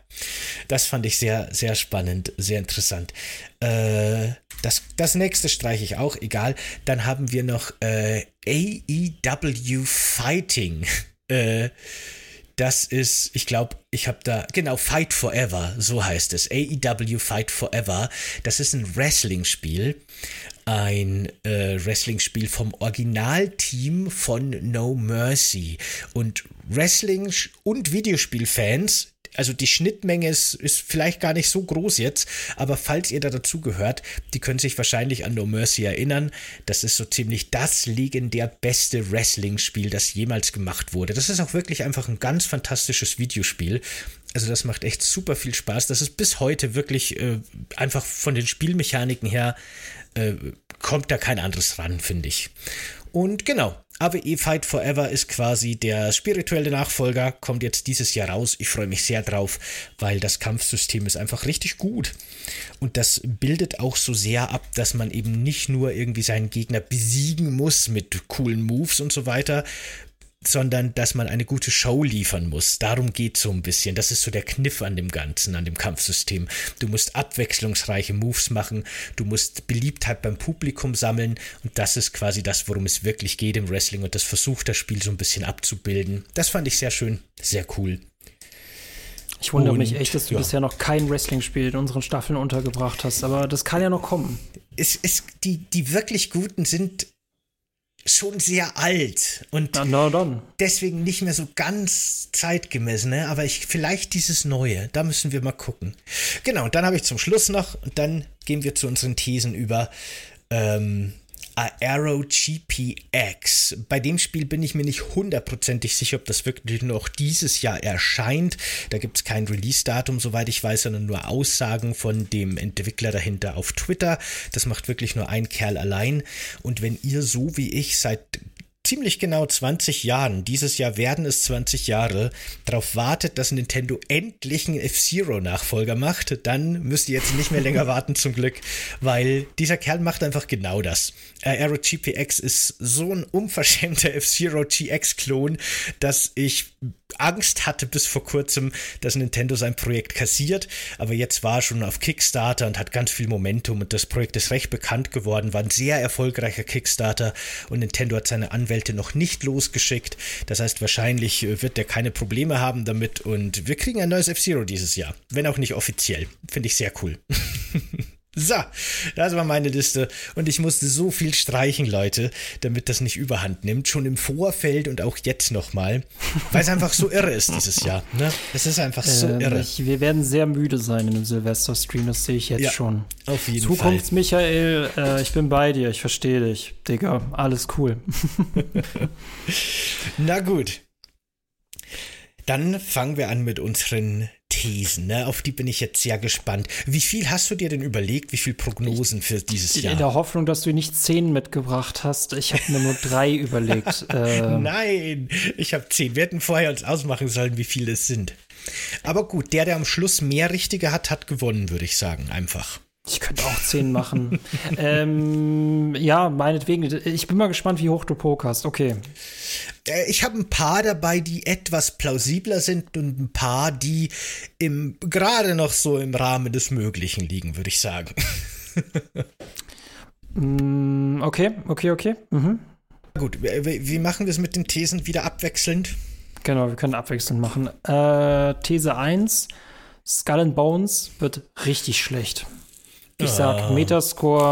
das fand ich sehr, sehr spannend, sehr interessant. Äh, das, das nächste streiche ich auch, egal. Dann haben wir noch äh, AEW Fighting. Äh, das ist, ich glaube, ich habe da, genau, Fight Forever, so heißt es. AEW Fight Forever. Das ist ein Wrestling-Spiel ein äh, Wrestling-Spiel vom Originalteam von No Mercy. Und Wrestling- und Videospielfans Also die Schnittmenge ist, ist vielleicht gar nicht so groß jetzt, aber falls ihr da dazu gehört, die können sich wahrscheinlich an No Mercy erinnern. Das ist so ziemlich das legendär beste Wrestling-Spiel, das jemals gemacht wurde. Das ist auch wirklich einfach ein ganz fantastisches Videospiel. Also das macht echt super viel Spaß. Das ist bis heute wirklich äh, einfach von den Spielmechaniken her äh, kommt da kein anderes ran, finde ich. Und genau, AWE Fight Forever ist quasi der spirituelle Nachfolger, kommt jetzt dieses Jahr raus. Ich freue mich sehr drauf, weil das Kampfsystem ist einfach richtig gut. Und das bildet auch so sehr ab, dass man eben nicht nur irgendwie seinen Gegner besiegen muss mit coolen Moves und so weiter, sondern dass man eine gute Show liefern muss. Darum geht es so ein bisschen. Das ist so der Kniff an dem Ganzen, an dem Kampfsystem. Du musst abwechslungsreiche Moves machen, du musst Beliebtheit beim Publikum sammeln und das ist quasi das, worum es wirklich geht im Wrestling und das versucht das Spiel so ein bisschen abzubilden. Das fand ich sehr schön, sehr cool. Ich wundere und, mich echt, dass du ja. bisher noch kein Wrestling-Spiel in unseren Staffeln untergebracht hast, aber das kann ja noch kommen. Es, es, die, die wirklich guten sind schon sehr alt und na, deswegen nicht mehr so ganz zeitgemäß, ne? Aber ich vielleicht dieses Neue, da müssen wir mal gucken. Genau, und dann habe ich zum Schluss noch und dann gehen wir zu unseren Thesen über. Ähm, Arrow GPX. Bei dem Spiel bin ich mir nicht hundertprozentig sicher, ob das wirklich noch dieses Jahr erscheint. Da gibt es kein Release-Datum, soweit ich weiß, sondern nur Aussagen von dem Entwickler dahinter auf Twitter. Das macht wirklich nur ein Kerl allein. Und wenn ihr so wie ich seit ziemlich genau 20 Jahren, dieses Jahr werden es 20 Jahre, darauf wartet, dass Nintendo endlich einen F-Zero-Nachfolger macht, dann müsst ihr jetzt nicht mehr länger warten zum Glück, weil dieser Kerl macht einfach genau das. Äh, Aero GPX ist so ein unverschämter F-Zero GX-Klon, dass ich Angst hatte bis vor kurzem, dass Nintendo sein Projekt kassiert, aber jetzt war er schon auf Kickstarter und hat ganz viel Momentum und das Projekt ist recht bekannt geworden, war ein sehr erfolgreicher Kickstarter und Nintendo hat seine Anwälte noch nicht losgeschickt. Das heißt, wahrscheinlich äh, wird der keine Probleme haben damit und wir kriegen ein neues F-Zero dieses Jahr, wenn auch nicht offiziell. Finde ich sehr cool. So, das war meine Liste. Und ich musste so viel streichen, Leute, damit das nicht überhand nimmt. Schon im Vorfeld und auch jetzt nochmal. Weil es einfach so irre ist dieses Jahr. Ne? Es ist einfach so ähm, irre. Ich, wir werden sehr müde sein in dem Silvester-Stream, das sehe ich jetzt ja, schon. Auf jeden Zukunfts Fall. Michael, äh, ich bin bei dir, ich verstehe dich. Digga, alles cool. Na gut. Dann fangen wir an mit unseren Thesen, ne? auf die bin ich jetzt sehr gespannt. Wie viel hast du dir denn überlegt, wie viel Prognosen für dieses Jahr? In der Hoffnung, dass du nicht zehn mitgebracht hast. Ich habe mir nur drei überlegt. Ähm. Nein, ich habe zehn. Wir hätten vorher uns ausmachen sollen, wie viele es sind. Aber gut, der, der am Schluss mehr Richtige hat, hat gewonnen, würde ich sagen, einfach. Ich könnte auch zehn machen. ähm, ja, meinetwegen. Ich bin mal gespannt, wie hoch du pokerst. Okay. Äh, ich habe ein paar dabei, die etwas plausibler sind und ein paar, die im gerade noch so im Rahmen des Möglichen liegen, würde ich sagen. Mm, okay, okay, okay. Mhm. Gut, wie machen wir es mit den Thesen wieder abwechselnd? Genau, wir können abwechselnd machen. Äh, These 1, Skull and Bones wird richtig schlecht. Ich sag ah. Metascore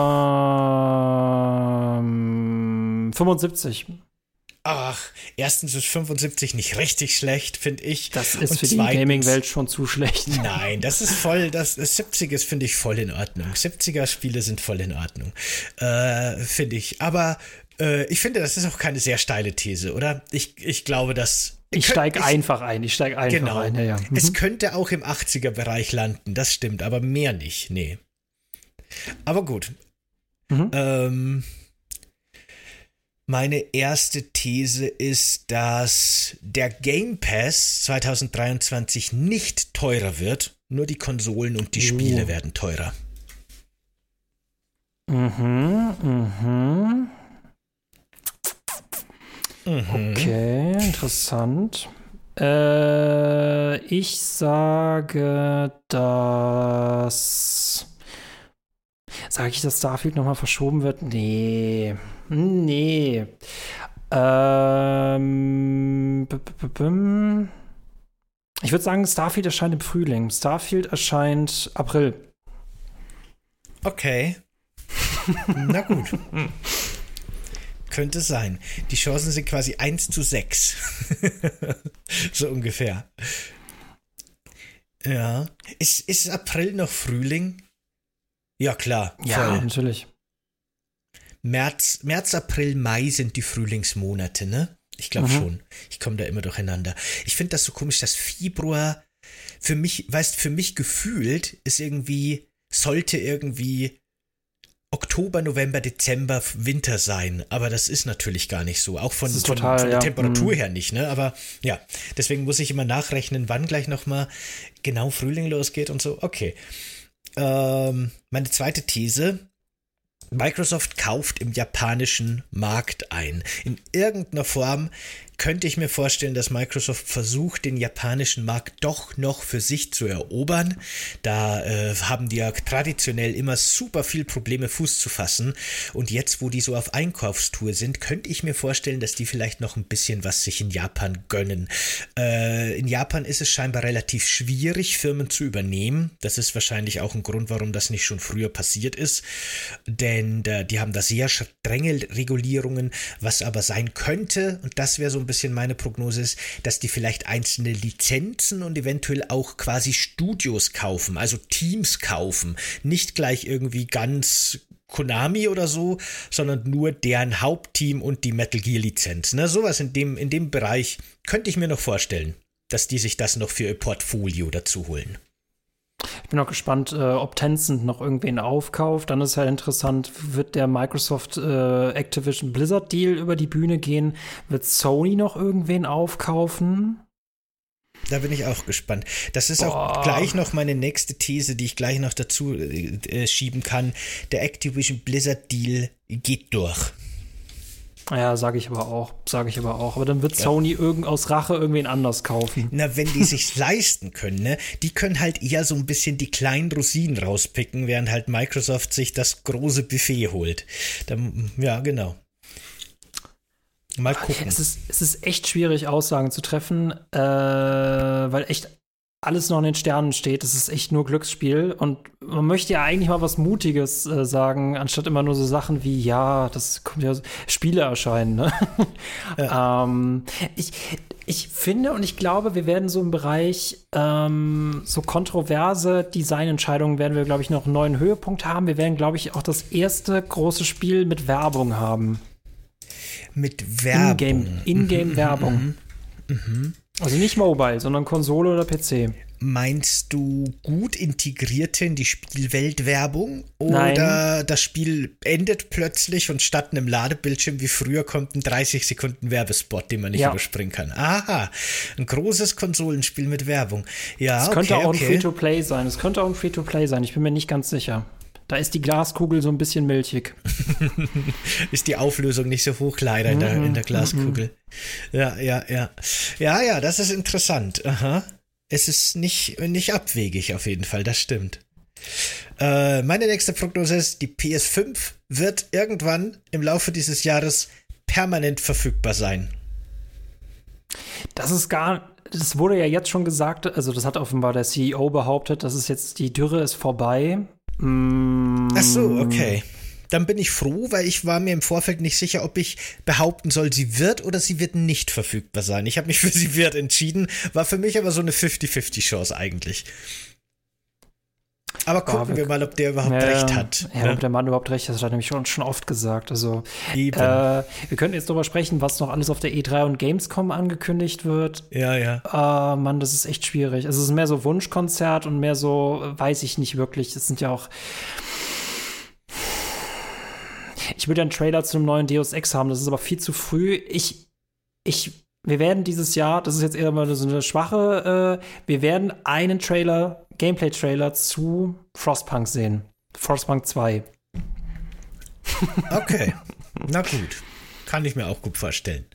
ähm, 75. Ach, erstens ist 75 nicht richtig schlecht, finde ich. Das ist Und für die Gaming-Welt schon zu schlecht. Nein, das ist voll, das, das 70 ist, finde ich, voll in Ordnung. 70er-Spiele sind voll in Ordnung, äh, finde ich. Aber äh, ich finde, das ist auch keine sehr steile These, oder? Ich, ich glaube, dass. Ich steige einfach ein, ich steige einfach genau, ein. Ja, ja. Mhm. Es könnte auch im 80er-Bereich landen, das stimmt, aber mehr nicht, nee. Aber gut. Mhm. Ähm, meine erste These ist, dass der Game Pass 2023 nicht teurer wird, nur die Konsolen und die Spiele oh. werden teurer. Mhm, mhm. Mhm. Okay, interessant. Äh, ich sage, dass Sage ich, dass Starfield nochmal verschoben wird? Nee. Nee. Ähm. Ich würde sagen, Starfield erscheint im Frühling. Starfield erscheint April. Okay. Na gut. Könnte sein. Die Chancen sind quasi 1 zu 6. so ungefähr. Ja. Ist, ist April noch Frühling? Ja, klar. Ja, voll. natürlich. März, März, April, Mai sind die Frühlingsmonate, ne? Ich glaube mhm. schon. Ich komme da immer durcheinander. Ich finde das so komisch, dass Februar für mich, weißt, für mich gefühlt ist irgendwie, sollte irgendwie Oktober, November, Dezember, Winter sein. Aber das ist natürlich gar nicht so. Auch von, total, von der ja. Temperatur mhm. her nicht, ne? Aber ja, deswegen muss ich immer nachrechnen, wann gleich nochmal genau Frühling losgeht und so. Okay. Ähm, meine zweite These. Microsoft kauft im japanischen Markt ein. In irgendeiner Form könnte ich mir vorstellen, dass Microsoft versucht, den japanischen Markt doch noch für sich zu erobern. Da äh, haben die ja traditionell immer super viel Probleme, Fuß zu fassen. Und jetzt, wo die so auf Einkaufstour sind, könnte ich mir vorstellen, dass die vielleicht noch ein bisschen was sich in Japan gönnen. Äh, in Japan ist es scheinbar relativ schwierig, Firmen zu übernehmen. Das ist wahrscheinlich auch ein Grund, warum das nicht schon früher passiert ist. Denn äh, die haben da sehr strenge Regulierungen, was aber sein könnte, und das wäre so ein ein bisschen meine Prognose ist, dass die vielleicht einzelne Lizenzen und eventuell auch quasi Studios kaufen, also Teams kaufen. Nicht gleich irgendwie ganz Konami oder so, sondern nur deren Hauptteam und die Metal Gear Lizenz. Ne, sowas in dem, in dem Bereich könnte ich mir noch vorstellen, dass die sich das noch für ihr Portfolio dazu holen. Ich bin auch gespannt, äh, ob Tencent noch irgendwen aufkauft. Dann ist halt interessant, wird der Microsoft äh, Activision Blizzard Deal über die Bühne gehen? Wird Sony noch irgendwen aufkaufen? Da bin ich auch gespannt. Das ist Boah. auch gleich noch meine nächste These, die ich gleich noch dazu äh, schieben kann. Der Activision Blizzard Deal geht durch. Ja, sage ich aber auch, sage ich aber auch. Aber dann wird ja. Sony irgend aus Rache irgendwen anders kaufen. Na, wenn die sich leisten können, ne? Die können halt eher so ein bisschen die kleinen Rosinen rauspicken, während halt Microsoft sich das große Buffet holt. Dann, ja, genau. Mal gucken. Es ist, es ist echt schwierig, Aussagen zu treffen, äh, weil echt alles noch in den Sternen steht. Das ist echt nur Glücksspiel. Und man möchte ja eigentlich mal was Mutiges äh, sagen, anstatt immer nur so Sachen wie, ja, das kommt ja, Spiele erscheinen. Ne? Ja. ähm, ich, ich finde und ich glaube, wir werden so im Bereich ähm, so kontroverse Designentscheidungen werden wir, glaube ich, noch einen neuen Höhepunkt haben. Wir werden, glaube ich, auch das erste große Spiel mit Werbung haben. Mit Werbung. In-Game-Werbung. In mhm. Mhm. Also nicht Mobile, sondern Konsole oder PC. Meinst du gut integrierte in die Spielwelt Werbung? Oder Nein. das Spiel endet plötzlich und statt einem Ladebildschirm wie früher kommt ein 30 Sekunden Werbespot, den man nicht ja. überspringen kann? Aha, ein großes Konsolenspiel mit Werbung. Ja, es könnte auch okay. ein Free-to-Play sein. Es könnte auch ein Free-to-Play sein. Ich bin mir nicht ganz sicher. Da ist die Glaskugel so ein bisschen milchig. ist die Auflösung nicht so hoch leider in der, in der Glaskugel. Ja, ja, ja. Ja, ja, das ist interessant. Aha. Es ist nicht, nicht abwegig auf jeden Fall, das stimmt. Äh, meine nächste Prognose ist, die PS5 wird irgendwann im Laufe dieses Jahres permanent verfügbar sein. Das ist gar, das wurde ja jetzt schon gesagt, also das hat offenbar der CEO behauptet, dass es jetzt, die Dürre ist vorbei. Mm. Ach so, okay. Dann bin ich froh, weil ich war mir im Vorfeld nicht sicher, ob ich behaupten soll, sie wird oder sie wird nicht verfügbar sein. Ich habe mich für sie wird entschieden, war für mich aber so eine 50-50 Chance eigentlich. Aber gucken oh, wir, wir, mal, ob der überhaupt ja, recht hat. Ja, ne? ob der Mann überhaupt recht hat, das hat er nämlich schon, schon oft gesagt. Also, äh, wir könnten jetzt darüber sprechen, was noch alles auf der E3 und Gamescom angekündigt wird. Ja, ja. Äh, Mann, das ist echt schwierig. Also, es ist mehr so Wunschkonzert und mehr so, weiß ich nicht wirklich. Es sind ja auch. Ich würde einen Trailer zu einem neuen Deus Ex haben, das ist aber viel zu früh. Ich, ich wir werden dieses Jahr, das ist jetzt eher mal so eine schwache, äh, wir werden einen Trailer, Gameplay-Trailer zu Frostpunk sehen. Frostpunk 2. Okay, na gut. Kann ich mir auch gut vorstellen.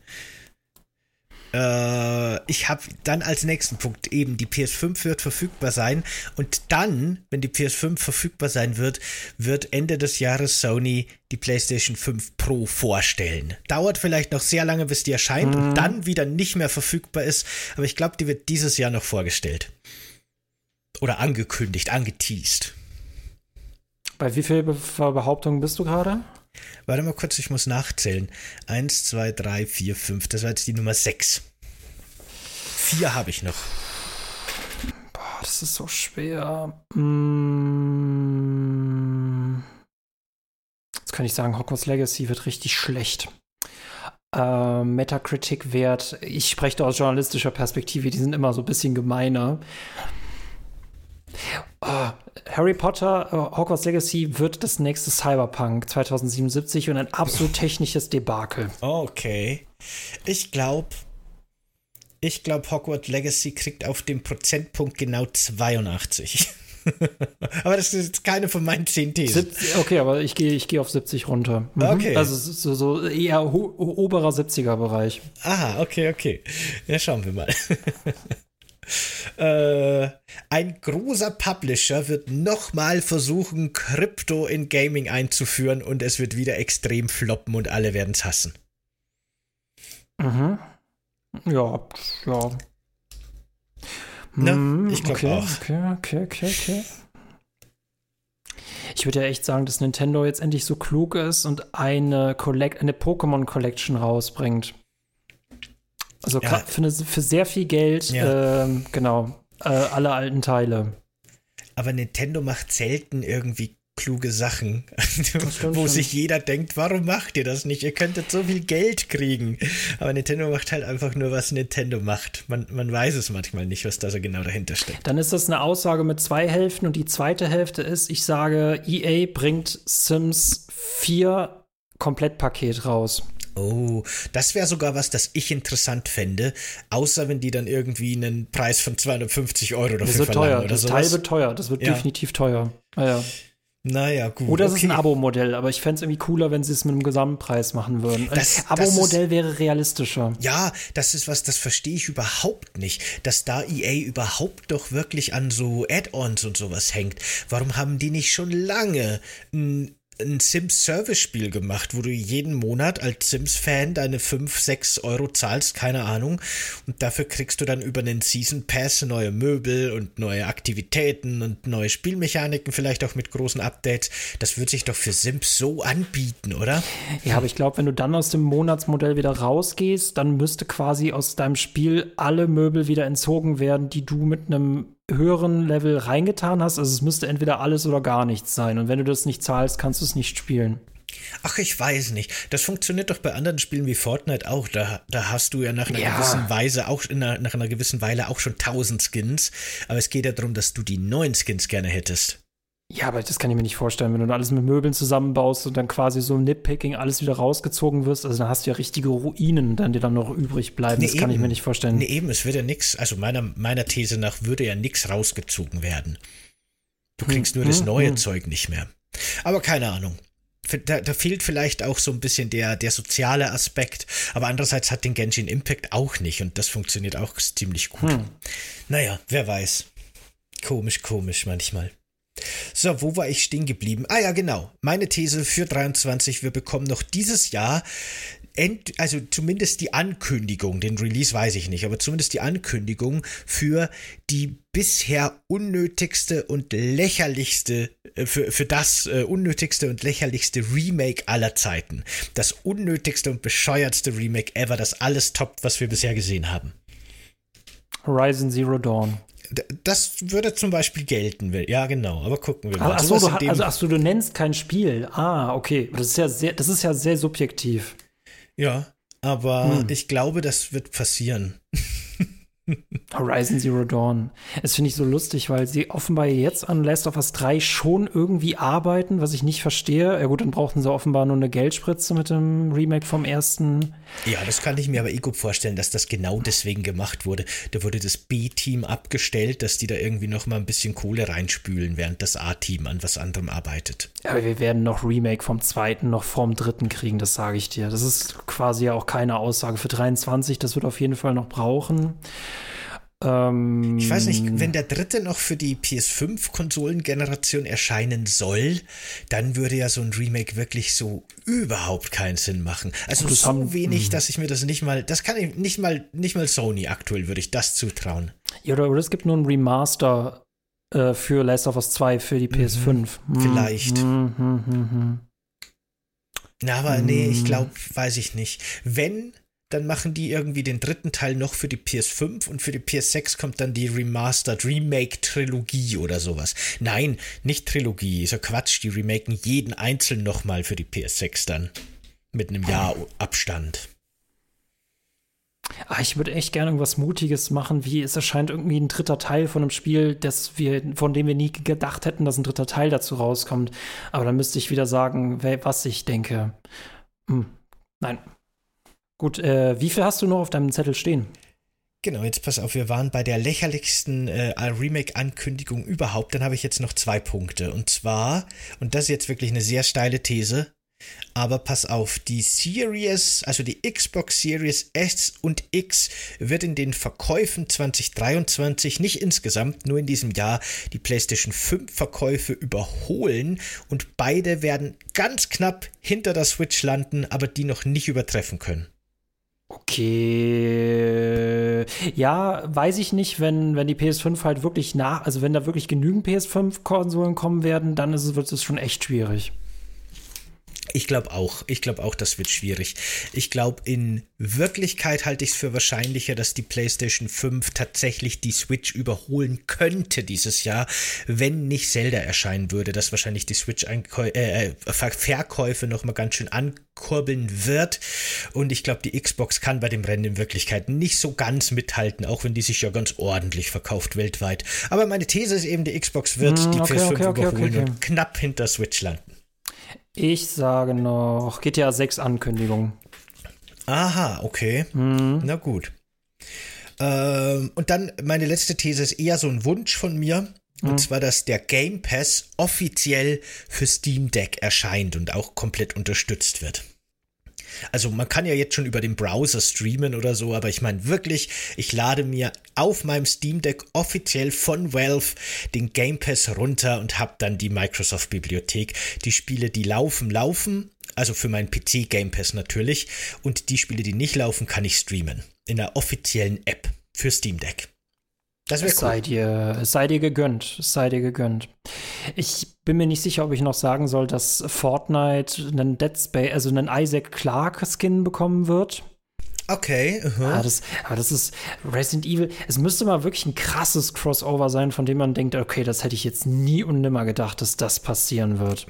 Äh, ich habe dann als nächsten Punkt eben, die PS5 wird verfügbar sein. Und dann, wenn die PS5 verfügbar sein wird, wird Ende des Jahres Sony die PlayStation 5 Pro vorstellen. Dauert vielleicht noch sehr lange, bis die erscheint mhm. und dann wieder nicht mehr verfügbar ist. Aber ich glaube, die wird dieses Jahr noch vorgestellt. Oder angekündigt, angeteased. Bei wie viel Behauptungen bist du gerade? Warte mal kurz, ich muss nachzählen. Eins, zwei, drei, vier, fünf. Das war jetzt die Nummer sechs. Vier habe ich noch. das ist so schwer. Mm. Jetzt kann ich sagen, Hogwarts Legacy wird richtig schlecht. Äh, Metacritic-Wert, ich spreche da aus journalistischer Perspektive, die sind immer so ein bisschen gemeiner. Oh, Harry Potter, uh, Hogwarts Legacy wird das nächste Cyberpunk 2077 und ein absolut technisches Debakel. Okay. Ich glaube, ich glaube, Hogwarts Legacy kriegt auf dem Prozentpunkt genau 82. aber das ist keine von meinen zehn Thesen. Okay, aber ich gehe ich geh auf 70 runter. Mhm. Okay. Also so, so eher oberer 70er-Bereich. Aha, okay, okay. Ja, schauen wir mal. Äh, ein großer Publisher wird nochmal versuchen, Krypto in Gaming einzuführen und es wird wieder extrem floppen und alle werden es hassen. Mhm. Ja, ja. Ne? Hm, ich glaube okay, auch. Okay, okay, okay, okay. Ich würde ja echt sagen, dass Nintendo jetzt endlich so klug ist und eine, Collect eine Pokémon Collection rausbringt. Also ja. für, eine, für, sehr viel Geld, ja. ähm, genau, äh, alle alten Teile. Aber Nintendo macht selten irgendwie kluge Sachen, wo sich jeder denkt, warum macht ihr das nicht? Ihr könntet so viel Geld kriegen. Aber Nintendo macht halt einfach nur, was Nintendo macht. Man, man weiß es manchmal nicht, was da so genau dahinter steckt. Dann ist das eine Aussage mit zwei Hälften und die zweite Hälfte ist, ich sage, EA bringt Sims 4 Komplettpaket raus. Oh, das wäre sogar was, das ich interessant fände, außer wenn die dann irgendwie einen Preis von 250 Euro dafür das wird verlangen teuer. oder das sowas. Teil wird teuer, das wird ja. definitiv teuer. Ah, ja. Naja, gut. Oder es okay. ist ein Abo-Modell, aber ich fände es irgendwie cooler, wenn sie es mit einem Gesamtpreis machen würden. Das, Abo-Modell wäre realistischer. Ja, das ist was, das verstehe ich überhaupt nicht. Dass da EA überhaupt doch wirklich an so Add-ons und sowas hängt. Warum haben die nicht schon lange ein ein Sims-Service-Spiel gemacht, wo du jeden Monat als Sims-Fan deine 5, 6 Euro zahlst, keine Ahnung. Und dafür kriegst du dann über einen Season Pass neue Möbel und neue Aktivitäten und neue Spielmechaniken, vielleicht auch mit großen Updates. Das wird sich doch für Sims so anbieten, oder? Ja, aber ich glaube, wenn du dann aus dem Monatsmodell wieder rausgehst, dann müsste quasi aus deinem Spiel alle Möbel wieder entzogen werden, die du mit einem höheren Level reingetan hast. Also es müsste entweder alles oder gar nichts sein. Und wenn du das nicht zahlst, kannst du es nicht spielen. Ach, ich weiß nicht. Das funktioniert doch bei anderen Spielen wie Fortnite auch. Da, da hast du ja nach einer ja. gewissen Weise auch einer, nach einer gewissen Weile auch schon tausend Skins. Aber es geht ja darum, dass du die neuen Skins gerne hättest. Ja, aber das kann ich mir nicht vorstellen, wenn du alles mit Möbeln zusammenbaust und dann quasi so Nitpicking alles wieder rausgezogen wirst. Also dann hast du ja richtige Ruinen, dann die dann noch übrig bleiben. Nee, das kann eben. ich mir nicht vorstellen. Nee, eben, es wird ja nichts, also meiner, meiner These nach würde ja nichts rausgezogen werden. Du kriegst hm, nur das hm, neue hm. Zeug nicht mehr. Aber keine Ahnung. Da, da, fehlt vielleicht auch so ein bisschen der, der soziale Aspekt, aber andererseits hat den Genshin Impact auch nicht und das funktioniert auch ziemlich gut. Hm. Naja, wer weiß. Komisch, komisch manchmal. So, wo war ich stehen geblieben? Ah ja, genau. Meine These für 23, wir bekommen noch dieses Jahr End, also zumindest die Ankündigung, den Release weiß ich nicht, aber zumindest die Ankündigung für die bisher unnötigste und lächerlichste, äh, für, für das äh, unnötigste und lächerlichste Remake aller Zeiten. Das unnötigste und bescheuertste Remake ever, das alles toppt, was wir bisher gesehen haben. Horizon Zero Dawn. Das würde zum Beispiel gelten. Ja, genau. Aber gucken wir mal. Achso, du, also, ach so, du nennst kein Spiel. Ah, okay. Das ist ja sehr, das ist ja sehr subjektiv. Ja, aber hm. ich glaube, das wird passieren. Horizon Zero Dawn. Das finde ich so lustig, weil sie offenbar jetzt an Last of Us 3 schon irgendwie arbeiten, was ich nicht verstehe. Ja gut, dann brauchten sie offenbar nur eine Geldspritze mit dem Remake vom ersten. Ja, das kann ich mir aber eh gut vorstellen, dass das genau deswegen gemacht wurde. Da wurde das B-Team abgestellt, dass die da irgendwie noch mal ein bisschen Kohle reinspülen, während das A-Team an was anderem arbeitet. Aber wir werden noch Remake vom zweiten, noch vom dritten kriegen, das sage ich dir. Das ist quasi ja auch keine Aussage für 23, das wird auf jeden Fall noch brauchen. Ähm, ich weiß nicht, wenn der dritte noch für die PS5-Konsolengeneration erscheinen soll, dann würde ja so ein Remake wirklich so überhaupt keinen Sinn machen. Also so haben, wenig, mhm. dass ich mir das nicht mal, das kann ich nicht mal, nicht mal Sony aktuell würde ich das zutrauen. Ja, oder, oder es gibt nur ein Remaster äh, für Last of Us 2 für die PS5. Mhm, vielleicht. Mhm, mhm, mhm, mhm. Na, aber nee, ich glaube, weiß ich nicht. Wenn dann machen die irgendwie den dritten Teil noch für die PS5 und für die PS6 kommt dann die Remastered Remake Trilogie oder sowas. Nein, nicht Trilogie, ist ja Quatsch, die remaken jeden einzeln nochmal für die PS6 dann. Mit einem Jahr Abstand. Ah, ich würde echt gerne irgendwas Mutiges machen, wie es erscheint irgendwie ein dritter Teil von einem Spiel, das wir, von dem wir nie gedacht hätten, dass ein dritter Teil dazu rauskommt. Aber dann müsste ich wieder sagen, was ich denke. Hm. Nein. Gut, äh, wie viel hast du noch auf deinem Zettel stehen? Genau, jetzt pass auf, wir waren bei der lächerlichsten äh, Remake-Ankündigung überhaupt. Dann habe ich jetzt noch zwei Punkte. Und zwar, und das ist jetzt wirklich eine sehr steile These, aber pass auf, die Series, also die Xbox Series S und X wird in den Verkäufen 2023 nicht insgesamt, nur in diesem Jahr die PlayStation 5 Verkäufe überholen und beide werden ganz knapp hinter der Switch landen, aber die noch nicht übertreffen können. Okay. Ja, weiß ich nicht, wenn, wenn die PS5 halt wirklich nach, also wenn da wirklich genügend PS5-Konsolen kommen werden, dann ist es, wird es schon echt schwierig. Ich glaube auch. Ich glaube auch, das wird schwierig. Ich glaube, in Wirklichkeit halte ich es für wahrscheinlicher, dass die PlayStation 5 tatsächlich die Switch überholen könnte dieses Jahr, wenn nicht Zelda erscheinen würde, dass wahrscheinlich die Switch-Verkäufe äh, nochmal ganz schön ankurbeln wird. Und ich glaube, die Xbox kann bei dem Rennen in Wirklichkeit nicht so ganz mithalten, auch wenn die sich ja ganz ordentlich verkauft weltweit. Aber meine These ist eben, die Xbox wird mm, die okay, PS5 okay, okay, überholen und knapp hinter Switch landen. Ich sage noch GTA 6 Ankündigung. Aha, okay. Mhm. Na gut. Ähm, und dann meine letzte These ist eher so ein Wunsch von mir. Und mhm. zwar, dass der Game Pass offiziell für Steam Deck erscheint und auch komplett unterstützt wird. Also man kann ja jetzt schon über den Browser streamen oder so, aber ich meine wirklich, ich lade mir auf meinem Steam Deck offiziell von Valve den Game Pass runter und habe dann die Microsoft Bibliothek. Die Spiele, die laufen, laufen. Also für meinen PC Game Pass natürlich. Und die Spiele, die nicht laufen, kann ich streamen. In der offiziellen App für Steam Deck. Das wäre cool. Sei dir, sei dir gegönnt. sei dir gegönnt. Ich bin mir nicht sicher, ob ich noch sagen soll, dass Fortnite einen Dead Space, also einen Isaac Clarke Skin bekommen wird. Okay. Uh -huh. ah, das, aber das ist Resident Evil. Es müsste mal wirklich ein krasses Crossover sein, von dem man denkt, okay, das hätte ich jetzt nie und nimmer gedacht, dass das passieren wird.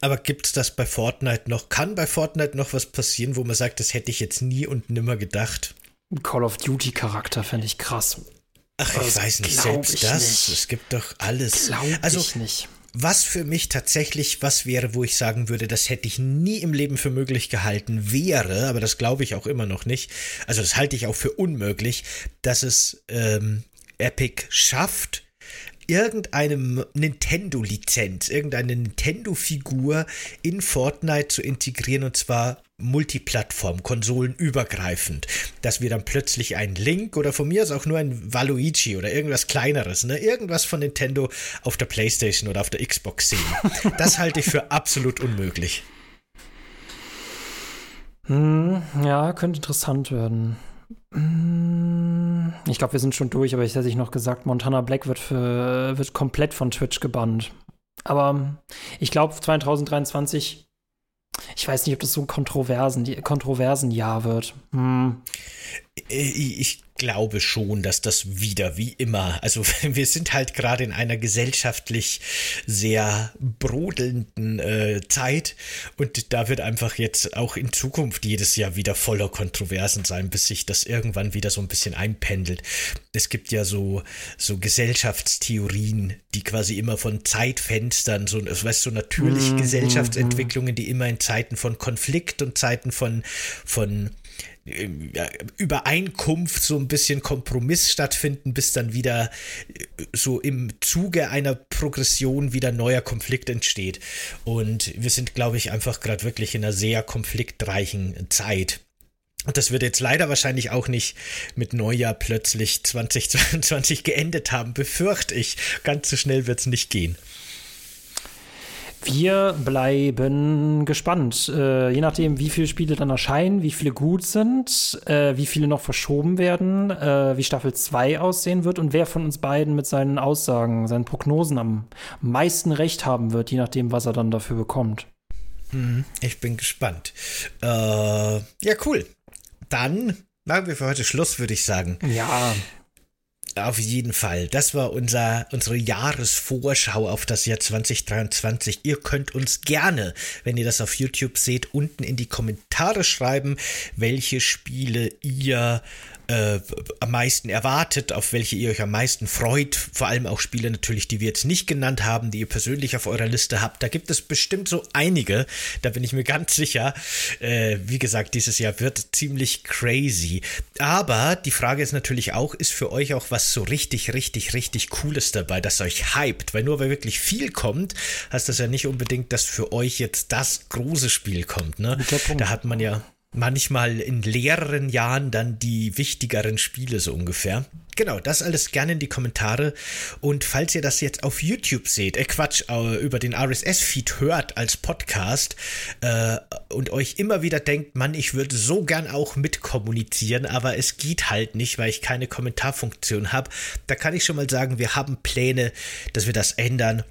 Aber gibt es das bei Fortnite noch? Kann bei Fortnite noch was passieren, wo man sagt, das hätte ich jetzt nie und nimmer gedacht? Call of Duty Charakter fände ich krass. Ach, ich das weiß nicht, selbst das. Nicht. Es gibt doch alles. Glaub also, ich nicht. Was für mich tatsächlich was wäre, wo ich sagen würde, das hätte ich nie im Leben für möglich gehalten, wäre, aber das glaube ich auch immer noch nicht. Also das halte ich auch für unmöglich, dass es ähm, Epic schafft, irgendeine Nintendo-Lizenz, irgendeine Nintendo-Figur in Fortnite zu integrieren und zwar Multiplattform, konsolenübergreifend, dass wir dann plötzlich einen Link oder von mir aus auch nur ein Waluigi oder irgendwas kleineres, ne, irgendwas von Nintendo auf der Playstation oder auf der Xbox sehen. Das halte ich für absolut unmöglich. Hm, ja, könnte interessant werden. Hm, ich glaube, wir sind schon durch, aber ich hätte ich noch gesagt, Montana Black wird, für, wird komplett von Twitch gebannt. Aber ich glaube, 2023 ich weiß nicht, ob das so kontroversen, kontroversen Jahr wird. Hm. Äh, ich glaube schon, dass das wieder wie immer, also wir sind halt gerade in einer gesellschaftlich sehr brodelnden äh, Zeit und da wird einfach jetzt auch in Zukunft jedes Jahr wieder voller Kontroversen sein, bis sich das irgendwann wieder so ein bisschen einpendelt. Es gibt ja so, so Gesellschaftstheorien, die quasi immer von Zeitfenstern, so, weißt so natürlich mm, Gesellschaftsentwicklungen, die immer in Zeiten von Konflikt und Zeiten von, von Übereinkunft, so ein bisschen Kompromiss stattfinden, bis dann wieder äh, so im Zuge einer Progression wieder neuer Konflikt entsteht. Und wir sind, glaube ich, einfach gerade wirklich in einer sehr konfliktreichen Zeit. Und das wird jetzt leider wahrscheinlich auch nicht mit Neujahr plötzlich 2022 geendet haben, befürchte ich. Ganz so schnell wird es nicht gehen. Wir bleiben gespannt. Äh, je nachdem, wie viele Spiele dann erscheinen, wie viele gut sind, äh, wie viele noch verschoben werden, äh, wie Staffel 2 aussehen wird und wer von uns beiden mit seinen Aussagen, seinen Prognosen am meisten recht haben wird, je nachdem, was er dann dafür bekommt. Hm, ich bin gespannt. Äh, ja, cool dann machen wir für heute Schluss, würde ich sagen. Ja. Auf jeden Fall. Das war unser, unsere Jahresvorschau auf das Jahr 2023. Ihr könnt uns gerne, wenn ihr das auf YouTube seht, unten in die Kommentare schreiben, welche Spiele ihr äh, am meisten erwartet, auf welche ihr euch am meisten freut. Vor allem auch Spiele natürlich, die wir jetzt nicht genannt haben, die ihr persönlich auf eurer Liste habt. Da gibt es bestimmt so einige, da bin ich mir ganz sicher. Äh, wie gesagt, dieses Jahr wird ziemlich crazy. Aber die Frage ist natürlich auch, ist für euch auch was so richtig, richtig, richtig Cooles dabei, das euch hypt? Weil nur weil wirklich viel kommt, heißt das ja nicht unbedingt, dass für euch jetzt das große Spiel kommt. Ne? Da hat man ja manchmal in leeren Jahren dann die wichtigeren Spiele so ungefähr. Genau, das alles gerne in die Kommentare. Und falls ihr das jetzt auf YouTube seht, äh Quatsch, äh, über den RSS-Feed hört als Podcast äh, und euch immer wieder denkt, Mann, ich würde so gern auch mitkommunizieren, aber es geht halt nicht, weil ich keine Kommentarfunktion habe. Da kann ich schon mal sagen, wir haben Pläne, dass wir das ändern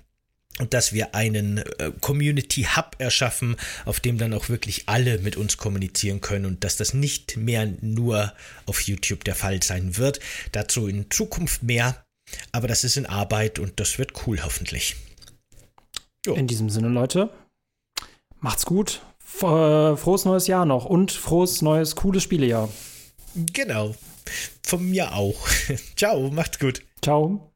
dass wir einen äh, Community Hub erschaffen, auf dem dann auch wirklich alle mit uns kommunizieren können und dass das nicht mehr nur auf YouTube der Fall sein wird. Dazu in Zukunft mehr, aber das ist in Arbeit und das wird cool hoffentlich. Jo. In diesem Sinne, Leute, macht's gut. Äh, frohes neues Jahr noch und frohes neues cooles Spielejahr. Genau. Von mir auch. Ciao, macht's gut. Ciao.